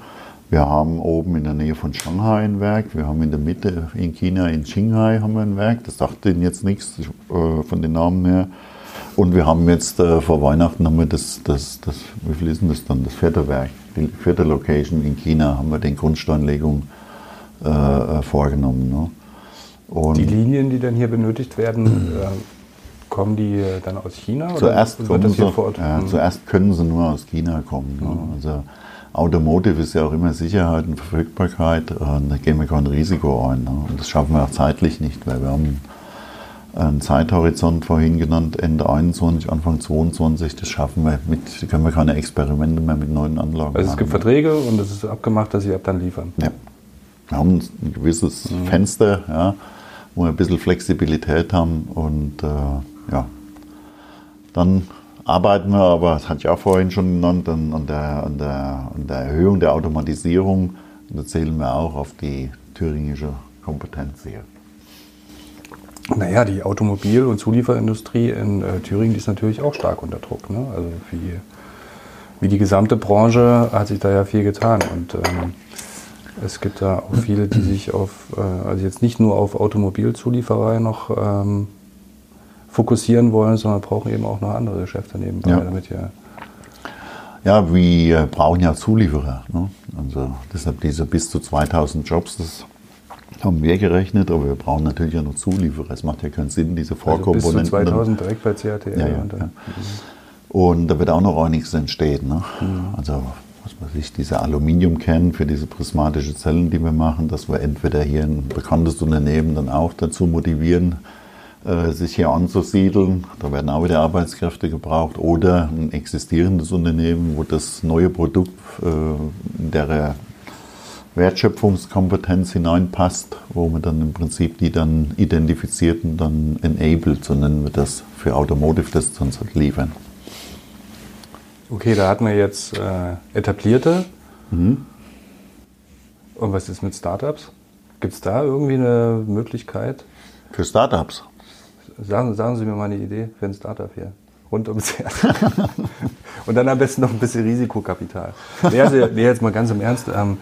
Wir haben oben in der Nähe von Shanghai ein Werk. Wir haben in der Mitte in China, in Qinghai, haben wir ein Werk. Das sagt Ihnen jetzt nichts äh, von den Namen her. Und wir haben jetzt äh, vor Weihnachten haben wir das, das, das, wie viel ist denn das dann? Das vierte Werk, die vierte Location in China haben wir den Grundsteinlegung äh, äh vorgenommen. Ne? Und die Linien, die dann hier benötigt werden, äh, kommen die dann aus China? Zuerst, oder sie, ja, hm. zuerst können sie nur aus China kommen. Ne? Hm. Also Automotive ist ja auch immer Sicherheit und Verfügbarkeit. Und da gehen wir kein Risiko ein. Ne? Und das schaffen wir auch zeitlich nicht, weil wir haben einen Zeithorizont vorhin genannt, Ende 21, Anfang 22. Das schaffen wir mit, da können wir keine Experimente mehr mit neuen Anlagen Also es gibt ne? Verträge und es ist abgemacht, dass Sie ab dann liefern. Ja. Wir haben ein gewisses mhm. Fenster, ja, wo wir ein bisschen Flexibilität haben und äh, ja, dann arbeiten wir aber, das hatte ich auch vorhin schon genannt, an, an, der, an, der, an der Erhöhung der Automatisierung. Und da zählen wir auch auf die thüringische Kompetenz hier. Naja, die Automobil- und Zulieferindustrie in äh, Thüringen ist natürlich auch stark unter Druck. Ne? Also wie, wie die gesamte Branche hat sich da ja viel getan. Und ähm, es gibt da auch viele, die sich auf, äh, also jetzt nicht nur auf Automobilzulieferei noch ähm, fokussieren wollen, sondern brauchen eben auch noch andere Geschäfte nebenbei, ja. damit ja. Ja, wir brauchen ja Zulieferer. Ne? Also deshalb diese bis zu 2000 Jobs, das haben wir gerechnet, aber wir brauchen natürlich ja noch Zulieferer. Es macht ja keinen Sinn, diese Vorkomponenten. Also bis zu 2000 direkt bei CATL. Ja, ja, und, ja. und, da wird auch noch einiges entstehen. Ne? Mhm. Also was weiß ich, diese Aluminiumkern für diese prismatische Zellen, die wir machen, dass wir entweder hier ein bekanntes Unternehmen dann auch dazu motivieren, äh, sich hier anzusiedeln. Da werden auch wieder Arbeitskräfte gebraucht oder ein existierendes Unternehmen, wo das neue Produkt äh, in der Wertschöpfungskompetenz hineinpasst, wo man dann im Prinzip die dann identifiziert und dann enabled, so nennen wir das, für Automotive das uns liefern. Okay, da hatten wir jetzt äh, etablierte. Mhm. Und was ist mit Startups? Gibt es da irgendwie eine Möglichkeit? Für Startups? Sagen, sagen Sie mir mal eine Idee für ein Startup hier. Rund ums Herz. Und dann am besten noch ein bisschen Risikokapital. Nee, also, nee jetzt mal ganz im Ernst. Ähm,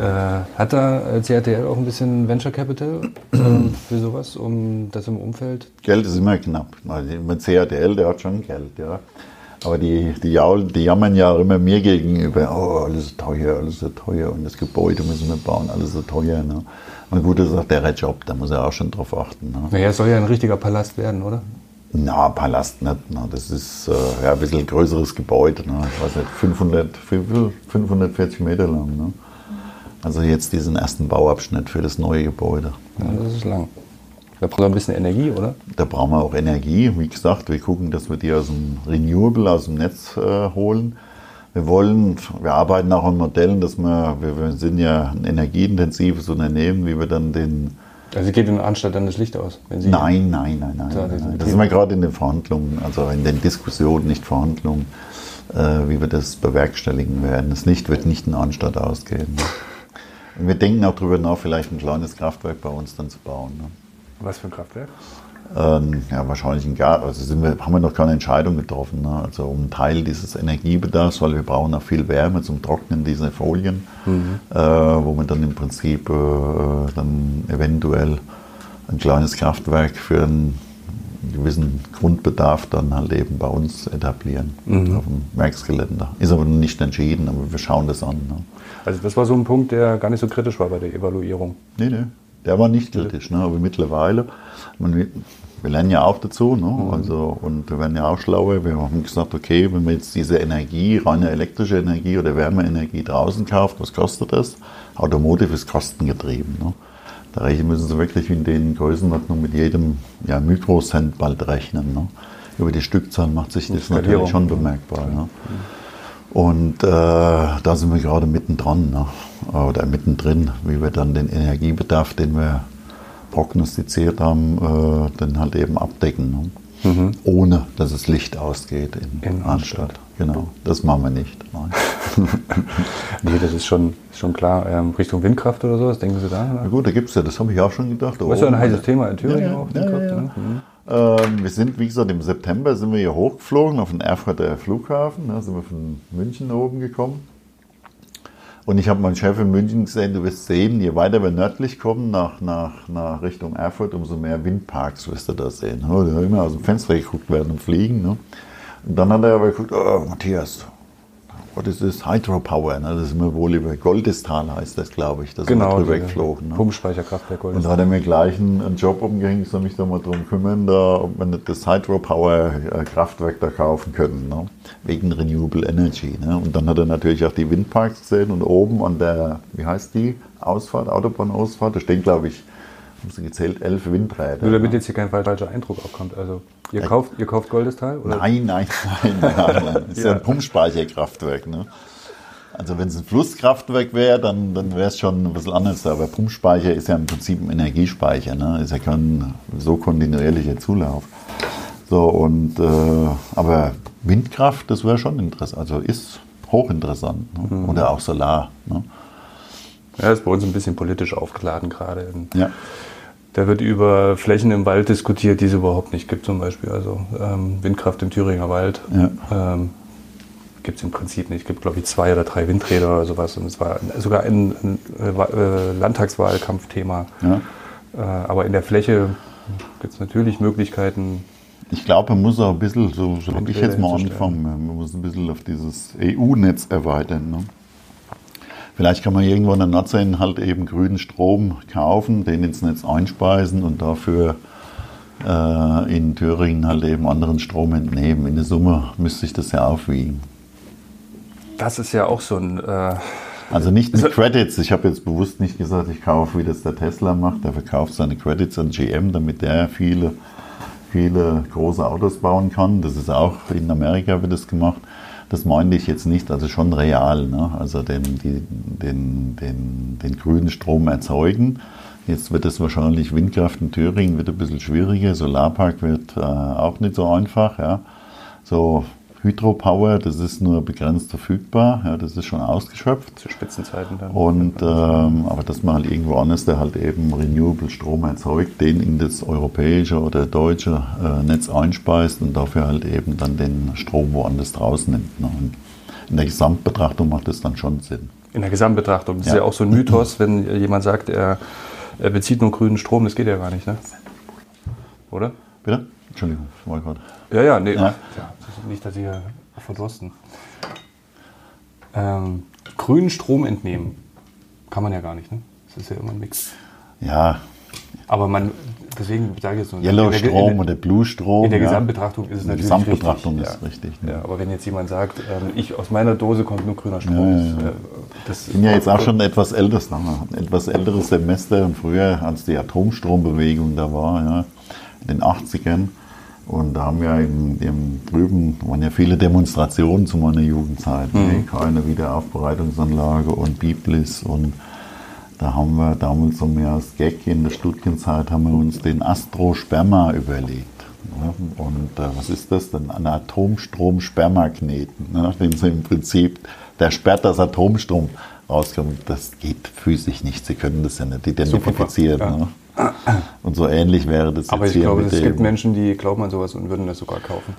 äh, hat da CRTL auch ein bisschen Venture Capital äh, für sowas, um das im Umfeld? Geld ist immer knapp. Mit CRTL, der hat schon Geld, ja. Aber die, die, die jammern ja auch immer mir gegenüber, oh, alles so teuer, alles so teuer und das Gebäude müssen wir bauen, alles so teuer. Ne? Und gut, das ist auch der Job, da muss er auch schon drauf achten. Ne? Naja, es soll ja ein richtiger Palast werden, oder? Na, Palast nicht. Ne? Das ist äh, ja, ein bisschen größeres Gebäude. Ne? Ich weiß nicht, 500, 540 Meter lang. Ne? Also jetzt diesen ersten Bauabschnitt für das neue Gebäude. Ja, das ist lang. Da braucht man ein bisschen Energie, oder? Da brauchen wir auch Energie. Wie gesagt, wir gucken, dass wir die aus dem Renewable, aus dem Netz äh, holen. Wir wollen, wir arbeiten auch an Modellen, dass wir, wir, wir sind ja ein energieintensives Unternehmen, wie wir dann den. Also geht in Anstalt dann das Licht aus? Wenn Sie nein, nein, nein, nein. Da, nein. Das sind wir gerade in den Verhandlungen, also in den Diskussionen, nicht Verhandlungen, äh, wie wir das bewerkstelligen werden. Das Licht wird nicht in Anstalt ausgehen. Ne? Und wir denken auch darüber nach, vielleicht ein kleines Kraftwerk bei uns dann zu bauen. Ne? Was für ein Kraftwerk? Ähm, ja, wahrscheinlich ein Gas. Also wir, haben wir noch keine Entscheidung getroffen. Ne? Also um einen Teil dieses Energiebedarfs, weil wir brauchen auch viel Wärme zum Trocknen dieser Folien, mhm. äh, wo man dann im Prinzip äh, dann eventuell ein kleines Kraftwerk für einen gewissen Grundbedarf dann halt eben bei uns etablieren mhm. auf dem Werksgelände. Ist aber noch nicht entschieden, aber wir schauen das an. Ne? Also das war so ein Punkt, der gar nicht so kritisch war bei der Evaluierung. Nee, nee. Der war nicht kritisch, ne? aber mittlerweile, man, wir lernen ja auch dazu, ne? Mhm. also, und wir werden ja auch schlauer. Wir haben gesagt, okay, wenn man jetzt diese Energie, reine elektrische Energie oder Wärmeenergie draußen kauft, was kostet das? Automotive ist kostengetrieben. Ne? Da müssen Sie wirklich in den Größenordnungen mit jedem ja, Mikrocent bald rechnen. Ne? Über die Stückzahl macht sich das natürlich schon bemerkbar. Ne? Und äh, da sind wir gerade mittendran, ne? oder mittendrin, wie wir dann den Energiebedarf, den wir prognostiziert haben, äh, dann halt eben abdecken. Ne? Mhm. Ohne dass es Licht ausgeht in, in Arnstadt. Genau, das machen wir nicht. nee, das ist schon, schon klar. Ähm, Richtung Windkraft oder so, was denken Sie da? Na gut, da gibt es ja, das habe ich auch schon gedacht. Das ist ja ein heißes Thema in Thüringen ja, auch. Ja, Windkraft, ja, ne? mhm. Ähm, wir sind, wie gesagt, im September sind wir hier hochgeflogen auf den Erfurter Flughafen. Da sind wir von München oben gekommen. Und ich habe meinen Chef in München gesehen, du wirst sehen, je weiter wir nördlich kommen, nach, nach, nach Richtung Erfurt, umso mehr Windparks wirst du da sehen. Da haben immer aus dem Fenster geguckt während dem Fliegen. Ne? Und dann hat er aber geguckt, oh, Matthias, was ist das? Hydropower, ne? das ist immer wohl über Goldestal heißt das, glaube ich, das genau, drüber geflogen. Ne? Pumpspeicherkraftwerk Goldestal. Und da hat er mir gleich einen, einen Job umgehängt, ich soll mich da mal drum kümmern, da, ob wir nicht das Hydropower-Kraftwerk da kaufen können, ne? wegen Renewable Energy. Ne? Und dann hat er natürlich auch die Windparks gesehen und oben an der, wie heißt die, Ausfahrt, Autobahnausfahrt, da stehen, glaube ich, haben sie gezählt, elf Windräder. Nur damit jetzt hier kein falscher Eindruck aufkommt. Also ihr, kauft, ihr kauft Goldestal? Oder? Nein, nein, nein, nein, nein. Das ist ja. ein Pumpspeicherkraftwerk. Ne? Also wenn es ein Flusskraftwerk wäre, dann, dann wäre es schon ein bisschen anders. Aber Pumpspeicher ist ja im Prinzip ein Energiespeicher. Ne? Ist ja kein so kontinuierlicher Zulauf. So, und, äh, aber Windkraft, das wäre schon interessant. Also ist hochinteressant. Ne? Mhm. Oder auch Solar. Ne? Ja, ist bei uns ein bisschen politisch aufgeladen gerade. Ja. Da wird über Flächen im Wald diskutiert, die es überhaupt nicht gibt, zum Beispiel. Also ähm, Windkraft im Thüringer Wald ja. ähm, gibt es im Prinzip nicht. Es gibt, glaube ich, zwei oder drei Windräder oder sowas. Und es war sogar ein, ein äh, Landtagswahlkampfthema. Ja. Äh, aber in der Fläche gibt es natürlich Möglichkeiten. Ich glaube, man muss auch ein bisschen, so, so habe ich jetzt mal angefangen, man muss ein bisschen auf dieses EU-Netz erweitern. Ne? Vielleicht kann man irgendwo in der Nordsee halt eben grünen Strom kaufen, den ins Netz einspeisen und dafür äh, in Thüringen halt eben anderen Strom entnehmen. In der Summe müsste sich das ja aufwiegen. Das ist ja auch so ein. Äh also nicht mit Credits. Ich habe jetzt bewusst nicht gesagt, ich kaufe, wie das der Tesla macht. Der verkauft seine Credits an GM, damit der viele, viele große Autos bauen kann. Das ist auch in Amerika wird das gemacht. Das meinte ich jetzt nicht, also schon real, ne? also den, die, den, den, den grünen Strom erzeugen. Jetzt wird es wahrscheinlich Windkraft in Thüringen wird ein bisschen schwieriger, Solarpark wird äh, auch nicht so einfach. Ja. So Hydropower, das ist nur begrenzt verfügbar, ja, das ist schon ausgeschöpft. Zu Spitzenzeiten dann. Und, ähm, aber dass man halt irgendwo anders, der halt eben Renewable Strom erzeugt, den in das europäische oder deutsche äh, Netz einspeist und dafür halt eben dann den Strom woanders draußen nimmt. Ne? Und in der Gesamtbetrachtung macht das dann schon Sinn. In der Gesamtbetrachtung, das ja. ist ja auch so ein Mythos, wenn jemand sagt, er, er bezieht nur grünen Strom, das geht ja gar nicht, ne? Oder? Bitte? Entschuldigung, ich wollte gerade. Ja, ja, nee. Ja. ja nicht, dass ihr verdursten. Ähm, grünen Strom entnehmen kann man ja gar nicht, ne? Das ist ja immer ein Mix. Ja. Aber man, deswegen sage ich jetzt so. Yellow Strom oder Blue Strom. In der Gesamtbetrachtung ist es natürlich Gesamtbetrachtung richtig. ist ja. richtig. Ne? Ja, aber wenn jetzt jemand sagt, ähm, ich aus meiner Dose kommt nur grüner Strom. Ja, das, ich bin ja jetzt auch schon etwas älteres, etwas älteres Semester und früher, als die Atomstrombewegung da war, ja, in den 80ern, und da haben wir in dem drüben waren ja viele Demonstrationen zu meiner Jugendzeit. Mhm. Ne? Keine Wiederaufbereitungsanlage und Biblis. Und da haben wir damals so mehr als Gag in der Studienzeit haben wir uns den Astrosperma überlegt. Ne? Und äh, was ist das denn? Ein Atomstrom-Spermakneten, ne? den sie im Prinzip, der sperrt das Atomstrom rauskommt. Das geht physisch nicht. Sie können das ja nicht identifizieren. Ja. Ne? Und so ähnlich wäre das Aber jetzt ich glaube, es gibt Menschen, die glauben an sowas und würden das sogar kaufen.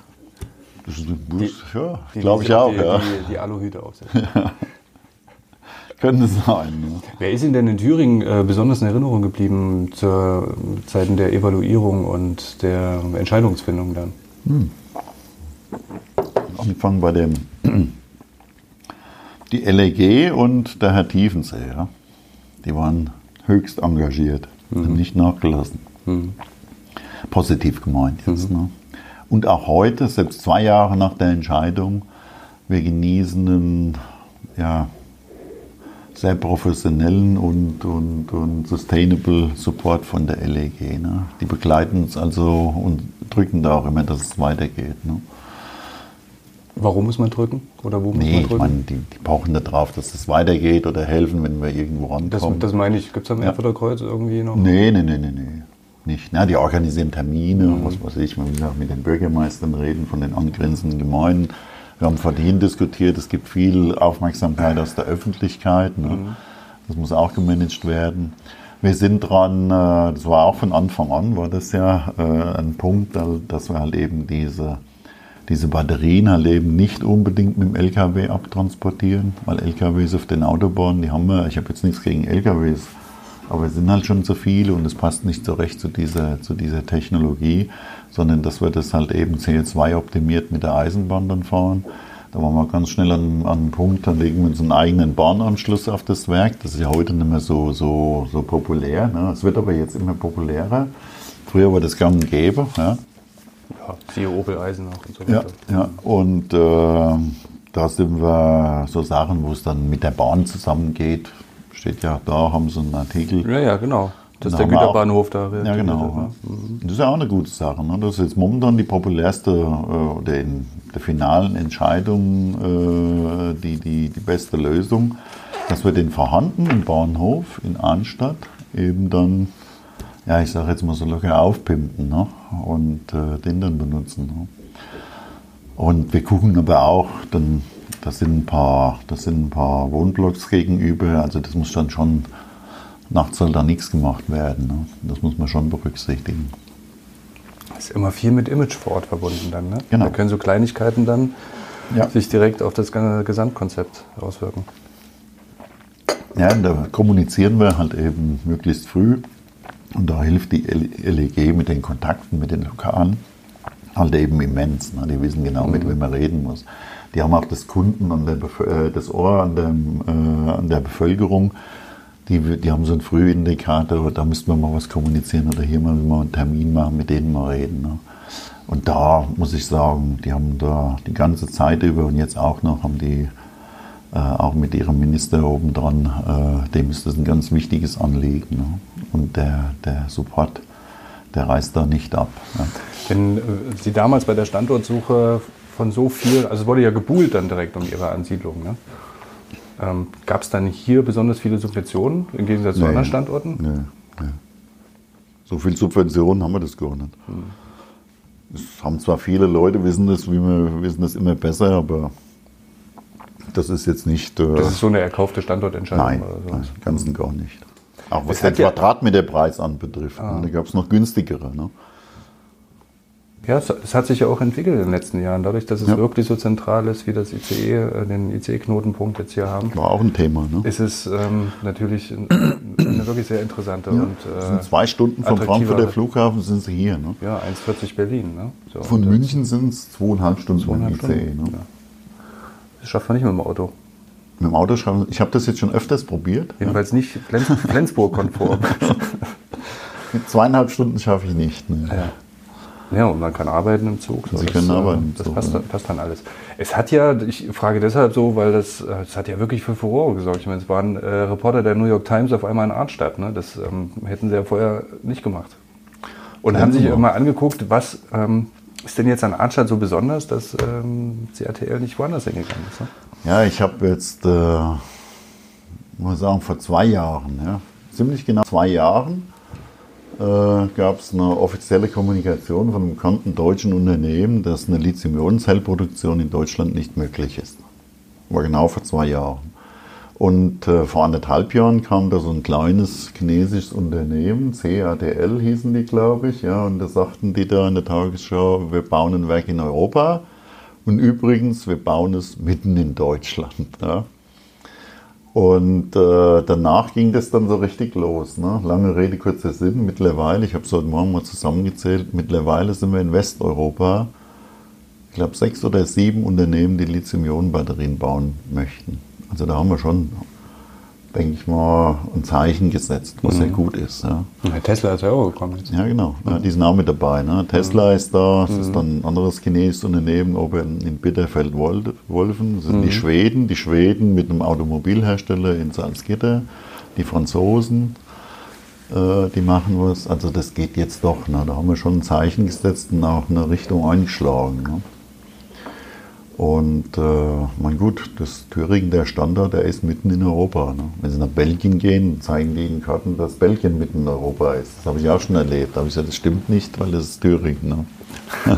Das ist ein die, ja, glaube ich auch. Die, ja. die, die Aluhüte aufsetzen. Ja. Könnte sein. Ja. Wer ist Ihnen denn in Thüringen äh, besonders in Erinnerung geblieben zu Zeiten der Evaluierung und der Entscheidungsfindung dann? Hm. Angefangen bei dem die LEG und der Herr Tiefensee. Ja. Die waren höchst engagiert mhm. nicht nachgelassen. Mhm. Positiv gemeint jetzt. Mhm. Ne? Und auch heute, selbst zwei Jahre nach der Entscheidung, wir genießen einen ja, sehr professionellen und, und, und sustainable Support von der LEG. Ne? Die begleiten uns also und drücken da auch immer, dass es weitergeht. Ne? Warum muss man drücken? Oder wo muss nee, man drücken? Ich meine, die, die pochen da drauf, dass es weitergeht oder helfen, wenn wir irgendwo rankommen. Das, das meine ich. Gibt es am ja. Erfurter Kreuz irgendwie noch? Nee, nee, nee, nee, nee. Nicht. Na, die organisieren Termine, mhm. was weiß ich. Man will auch mit den Bürgermeistern reden von den angrenzenden Gemeinden. Wir haben vorhin diskutiert, es gibt viel Aufmerksamkeit aus der Öffentlichkeit. Ne? Mhm. Das muss auch gemanagt werden. Wir sind dran, äh, das war auch von Anfang an, war das ja äh, ein Punkt, dass wir halt eben diese diese Batterien halt eben nicht unbedingt mit dem LKW abtransportieren, weil LKWs auf den Autobahnen, die haben wir, ich habe jetzt nichts gegen LKWs, aber es sind halt schon zu viele und es passt nicht so recht zu dieser, zu dieser Technologie, sondern dass wir das halt eben CO2-optimiert mit der Eisenbahn dann fahren. Da waren wir ganz schnell an, an einen Punkt, dann legen wir uns einen eigenen Bahnanschluss auf das Werk. Das ist ja heute nicht mehr so, so, so populär. Ne? Es wird aber jetzt immer populärer. Früher war das gang und gäbe. Ja? Ja, siehe Opel Eisenach und so weiter. Ja, ja. und äh, da sind wir so Sachen, wo es dann mit der Bahn zusammengeht. Steht ja da, haben sie einen Artikel. Ja, ja, genau. Das ist der Güterbahnhof da. Ja, genau. Das ist ja auch eine gute Sache. Ne? Das ist jetzt momentan die populärste äh, oder in der finalen Entscheidung äh, die, die, die beste Lösung, dass wir den vorhandenen Bahnhof in Arnstadt eben dann ja, ich sage jetzt mal so locker aufpimpen ne? Und äh, den dann benutzen. Ne? Und wir gucken aber auch, dann, das sind ein paar, das sind ein paar Wohnblocks gegenüber, also das muss dann schon, nachts soll da nichts gemacht werden. Ne? Das muss man schon berücksichtigen. Das ist immer viel mit Image vor Ort verbunden dann, ne? Genau. Da können so Kleinigkeiten dann ja. sich direkt auf das Gesamtkonzept auswirken. Ja, da kommunizieren wir halt eben möglichst früh und da hilft die LEG mit den Kontakten mit den Lokalen halt eben immens. Ne? Die wissen genau, mit mhm. wem man reden muss. Die haben auch das Kunden und äh, das Ohr an, dem, äh, an der Bevölkerung. Die, die haben so einen Frühindikator, da müssten wir mal was kommunizieren oder hier mal, mal einen Termin machen, mit denen mal reden. Ne? Und da muss ich sagen, die haben da die ganze Zeit über und jetzt auch noch haben die äh, auch mit ihrem Minister oben dran, äh, dem ist das ein ganz wichtiges Anliegen. Ne? Und der, der Support, der reißt da nicht ab. Ne? Wenn äh, Sie damals bei der Standortsuche von so viel, also es wurde ja gebuhlt dann direkt um Ihre Ansiedlung, ne? ähm, gab es dann hier besonders viele Subventionen im Gegensatz nee, zu anderen Standorten? Nee, nee. So viel Subventionen haben wir das gar nicht. Hm. Es haben zwar viele Leute, wissen das, wie wir wissen das immer besser, aber das ist jetzt nicht. Äh, das ist so eine erkaufte Standortentscheidung nein, oder Nein, ganz und gar nicht. Auch was den Quadratmeterpreis anbetrifft. Ah. Da gab es noch günstigere. Ne? Ja, es, es, hat sich ja auch entwickelt in den letzten Jahren, dadurch, dass es ja. wirklich so zentral ist, wie das ICE, äh, den ICE-Knotenpunkt jetzt hier haben. War auch ein Thema, ne? Ist es ähm, natürlich eine wirklich sehr interessante ja. und. Äh, sind zwei Stunden vom Frankfurter Flughafen sind sie hier, ne? Ja, 1,40 Berlin, ne? So, Von München sind es zweieinhalb Stunden zweieinhalb ICE, Stunden, ne? Ja. Das schafft man nicht mit dem Auto. Mit dem Auto schaffen, ich habe das jetzt schon öfters probiert. Jedenfalls ja. nicht Flens, Flensburg-konform. zweieinhalb Stunden schaffe ich nicht. Ne? Ja. ja. und man kann arbeiten im Zug. So, Sie können das, arbeiten im Zug. Das passt, ja. passt, dann alles. Es hat ja, ich frage deshalb so, weil das, das hat ja wirklich für Furore gesorgt. Ich meine, es waren äh, Reporter der New York Times auf einmal in Arnstadt. Ne? Das ähm, hätten sie ja vorher nicht gemacht. Und haben sich immer angeguckt, was ähm, ist denn jetzt an Arnstadt so besonders, dass ähm, CRTL nicht woanders hingegangen ist? Ne? Ja, ich habe jetzt, äh, muss sagen, vor zwei Jahren, ja, ziemlich genau zwei Jahren, äh, gab es eine offizielle Kommunikation von einem bekannten deutschen Unternehmen, dass eine Lithium-Ionen-Zellproduktion in Deutschland nicht möglich ist. War genau vor zwei Jahren. Und äh, vor anderthalb Jahren kam da so ein kleines chinesisches Unternehmen, CADL hießen die, glaube ich, ja, und da sagten die da in der Tagesschau, wir bauen ein Werk in Europa und übrigens, wir bauen es mitten in Deutschland. Ja. Und äh, danach ging das dann so richtig los. Ne? Lange Rede, kurzer Sinn. Mittlerweile, ich habe es heute Morgen mal zusammengezählt, mittlerweile sind wir in Westeuropa, ich glaube, sechs oder sieben Unternehmen, die Lithium-Ionen-Batterien bauen möchten. Also da haben wir schon denke ich mal, ein Zeichen gesetzt, was sehr gut ist. Ja. Ja, Tesla ist ja auch gekommen. Jetzt. Ja, genau. Ja, die sind auch mit dabei. Ne? Tesla ist da, das ist dann ein anderes chinesisches Unternehmen oben in Bitterfeld-Wolfen. Das sind die Schweden, die Schweden mit einem Automobilhersteller in Salzgitter, die Franzosen, äh, die machen was. Also das geht jetzt doch. Ne? Da haben wir schon ein Zeichen gesetzt und auch eine Richtung eingeschlagen. Ne? Und äh, mein gut, das Thüringen, der Standort, der ist mitten in Europa. Ne? Wenn Sie nach Belgien gehen, zeigen die in Karten, dass Belgien mitten in Europa ist. Das habe ich auch schon erlebt. Da habe ich gesagt, das stimmt nicht, weil das ist Thüringen. Ne?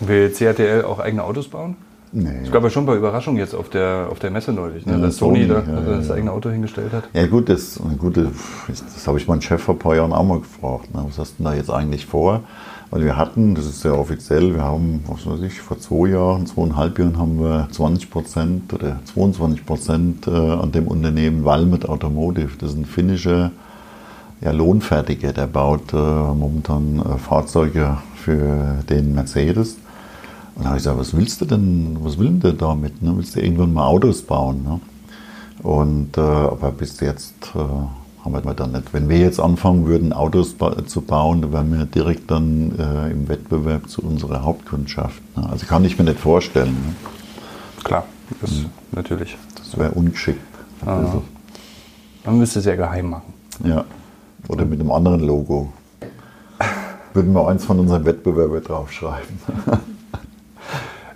Will CATL auch eigene Autos bauen? Nee. Es gab ja schon ein paar Überraschungen jetzt auf der, auf der Messe neulich, ne? Ja, dass Sony, Sony, da ja, das ja. eigene Auto hingestellt hat. Ja gut, das, gut, das das habe ich meinen Chef vor ein paar Jahren auch mal gefragt. Ne? Was hast du denn da jetzt eigentlich vor? Weil wir hatten, das ist ja offiziell, wir haben, was weiß ich, vor zwei Jahren, zweieinhalb Jahren haben wir 20 Prozent oder 22 Prozent äh, an dem Unternehmen Valmet Automotive. Das ist ein finnischer ja, Lohnfertiger, der baut äh, momentan äh, Fahrzeuge für den Mercedes. Und da habe ich gesagt, was willst du denn, was will denn damit? Ne? Willst du irgendwann mal Autos bauen? Ne? Und, äh, aber bis jetzt äh, haben wir da nicht. Wenn wir jetzt anfangen würden, Autos ba zu bauen, dann wären wir direkt dann äh, im Wettbewerb zu unserer Hauptkundschaft. Ne? Also kann ich mir nicht vorstellen. Ne? Klar, das natürlich. Das wäre ungeschickt. Also, Man müsste es ja geheim machen. ja. Oder mit einem anderen Logo. Würden wir eins von unseren Wettbewerbern draufschreiben.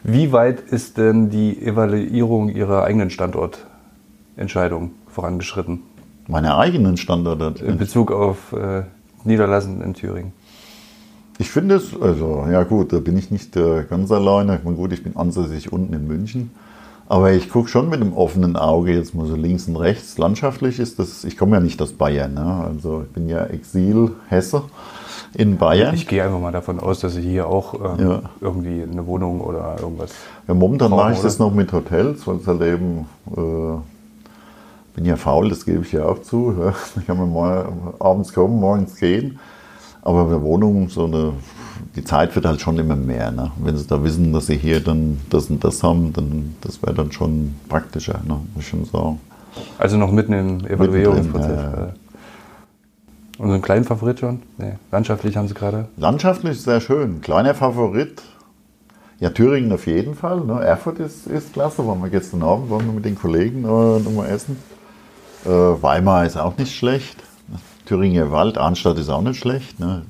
Wie weit ist denn die Evaluierung Ihrer eigenen Standortentscheidung vorangeschritten? Meine eigenen Standorte. In Bezug auf äh, Niederlassungen in Thüringen? Ich finde es, also ja gut, da bin ich nicht äh, ganz alleine. Ich meine, gut, ich bin ansässig unten in München. Aber ich gucke schon mit einem offenen Auge jetzt mal so links und rechts. Landschaftlich ist das, ich komme ja nicht aus Bayern. Ne? Also ich bin ja Exil-Hesse in Bayern. Ich gehe einfach mal davon aus, dass Sie hier auch ähm, Ja. irgendwie eine Wohnung oder irgendwas. Ja, momentan mache ich das oder? noch mit Hotels, weil es halt eben, äh, bin ja faul, das gebe ich ja auch zu. Ja. Da kann man mal abends kommen, morgens gehen. Aber bei Wohnungen, so eine, die Zeit wird halt schon immer mehr. Ne? Wenn sie da wissen, dass sie hier dann das und das haben, dann das wäre dann schon praktischer, ne? muss ich schon sagen. Also noch mitten im Evaluierungsprozess. Mittendrin, ja, ja. Und so einen kleinen Favorit schon? Nee. Landschaftlich haben Sie gerade. Landschaftlich sehr schön. Kleiner Favorit. Ja, Thüringen auf jeden Fall. Ne? Erfurt ist, ist klasse. Waren wir gestern Abend, waren wir mit den Kollegen äh, nochmal essen. Äh, Weimar ist auch nicht schlecht. Thüringer Wald, Arnstadt ist auch nicht schlecht. Ne?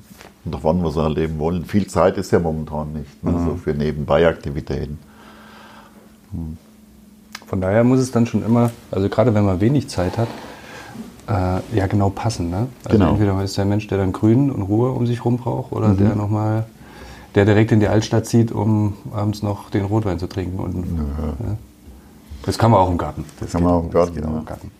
Und auf wann wir so erleben wollen. Viel Zeit ist ja momentan nicht. Ne? So für Nebenbei-Aktivitäten. Von daher muss es dann schon immer, also gerade wenn man wenig Zeit hat, äh, ja genau passen. Ne? Also Genau. entweder ist der Mensch, der dann Grün und Ruhe um sich rum braucht, oder der nochmal, der direkt in die Altstadt zieht, um abends noch den Rotwein zu trinken. Und, ja. Das kann man auch im Garten. Das Kann man auch im Garten, Das geht auch im Garten.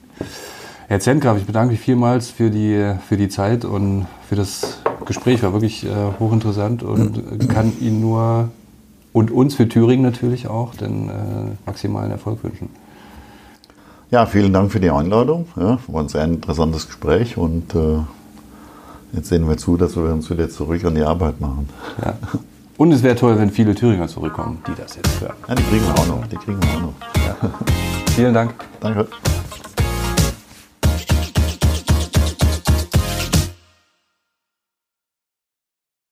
Herr Zentgraf, ich bedanke mich vielmals für die, für die Zeit und für das Gespräch. War wirklich äh, hochinteressant und kann Ihnen nur und uns für Thüringen natürlich auch den äh, maximalen Erfolg wünschen. Ja, vielen Dank für die Einladung. Ja, war ein sehr interessantes Gespräch und äh, jetzt sehen wir zu, dass wir uns wieder zurück an die Arbeit machen. Ja. Und es wäre toll, wenn viele Thüringer zurückkommen, die das jetzt hören. Ja, die kriegen wir auch noch. Die kriegen wir auch noch. Vielen Dank. Danke.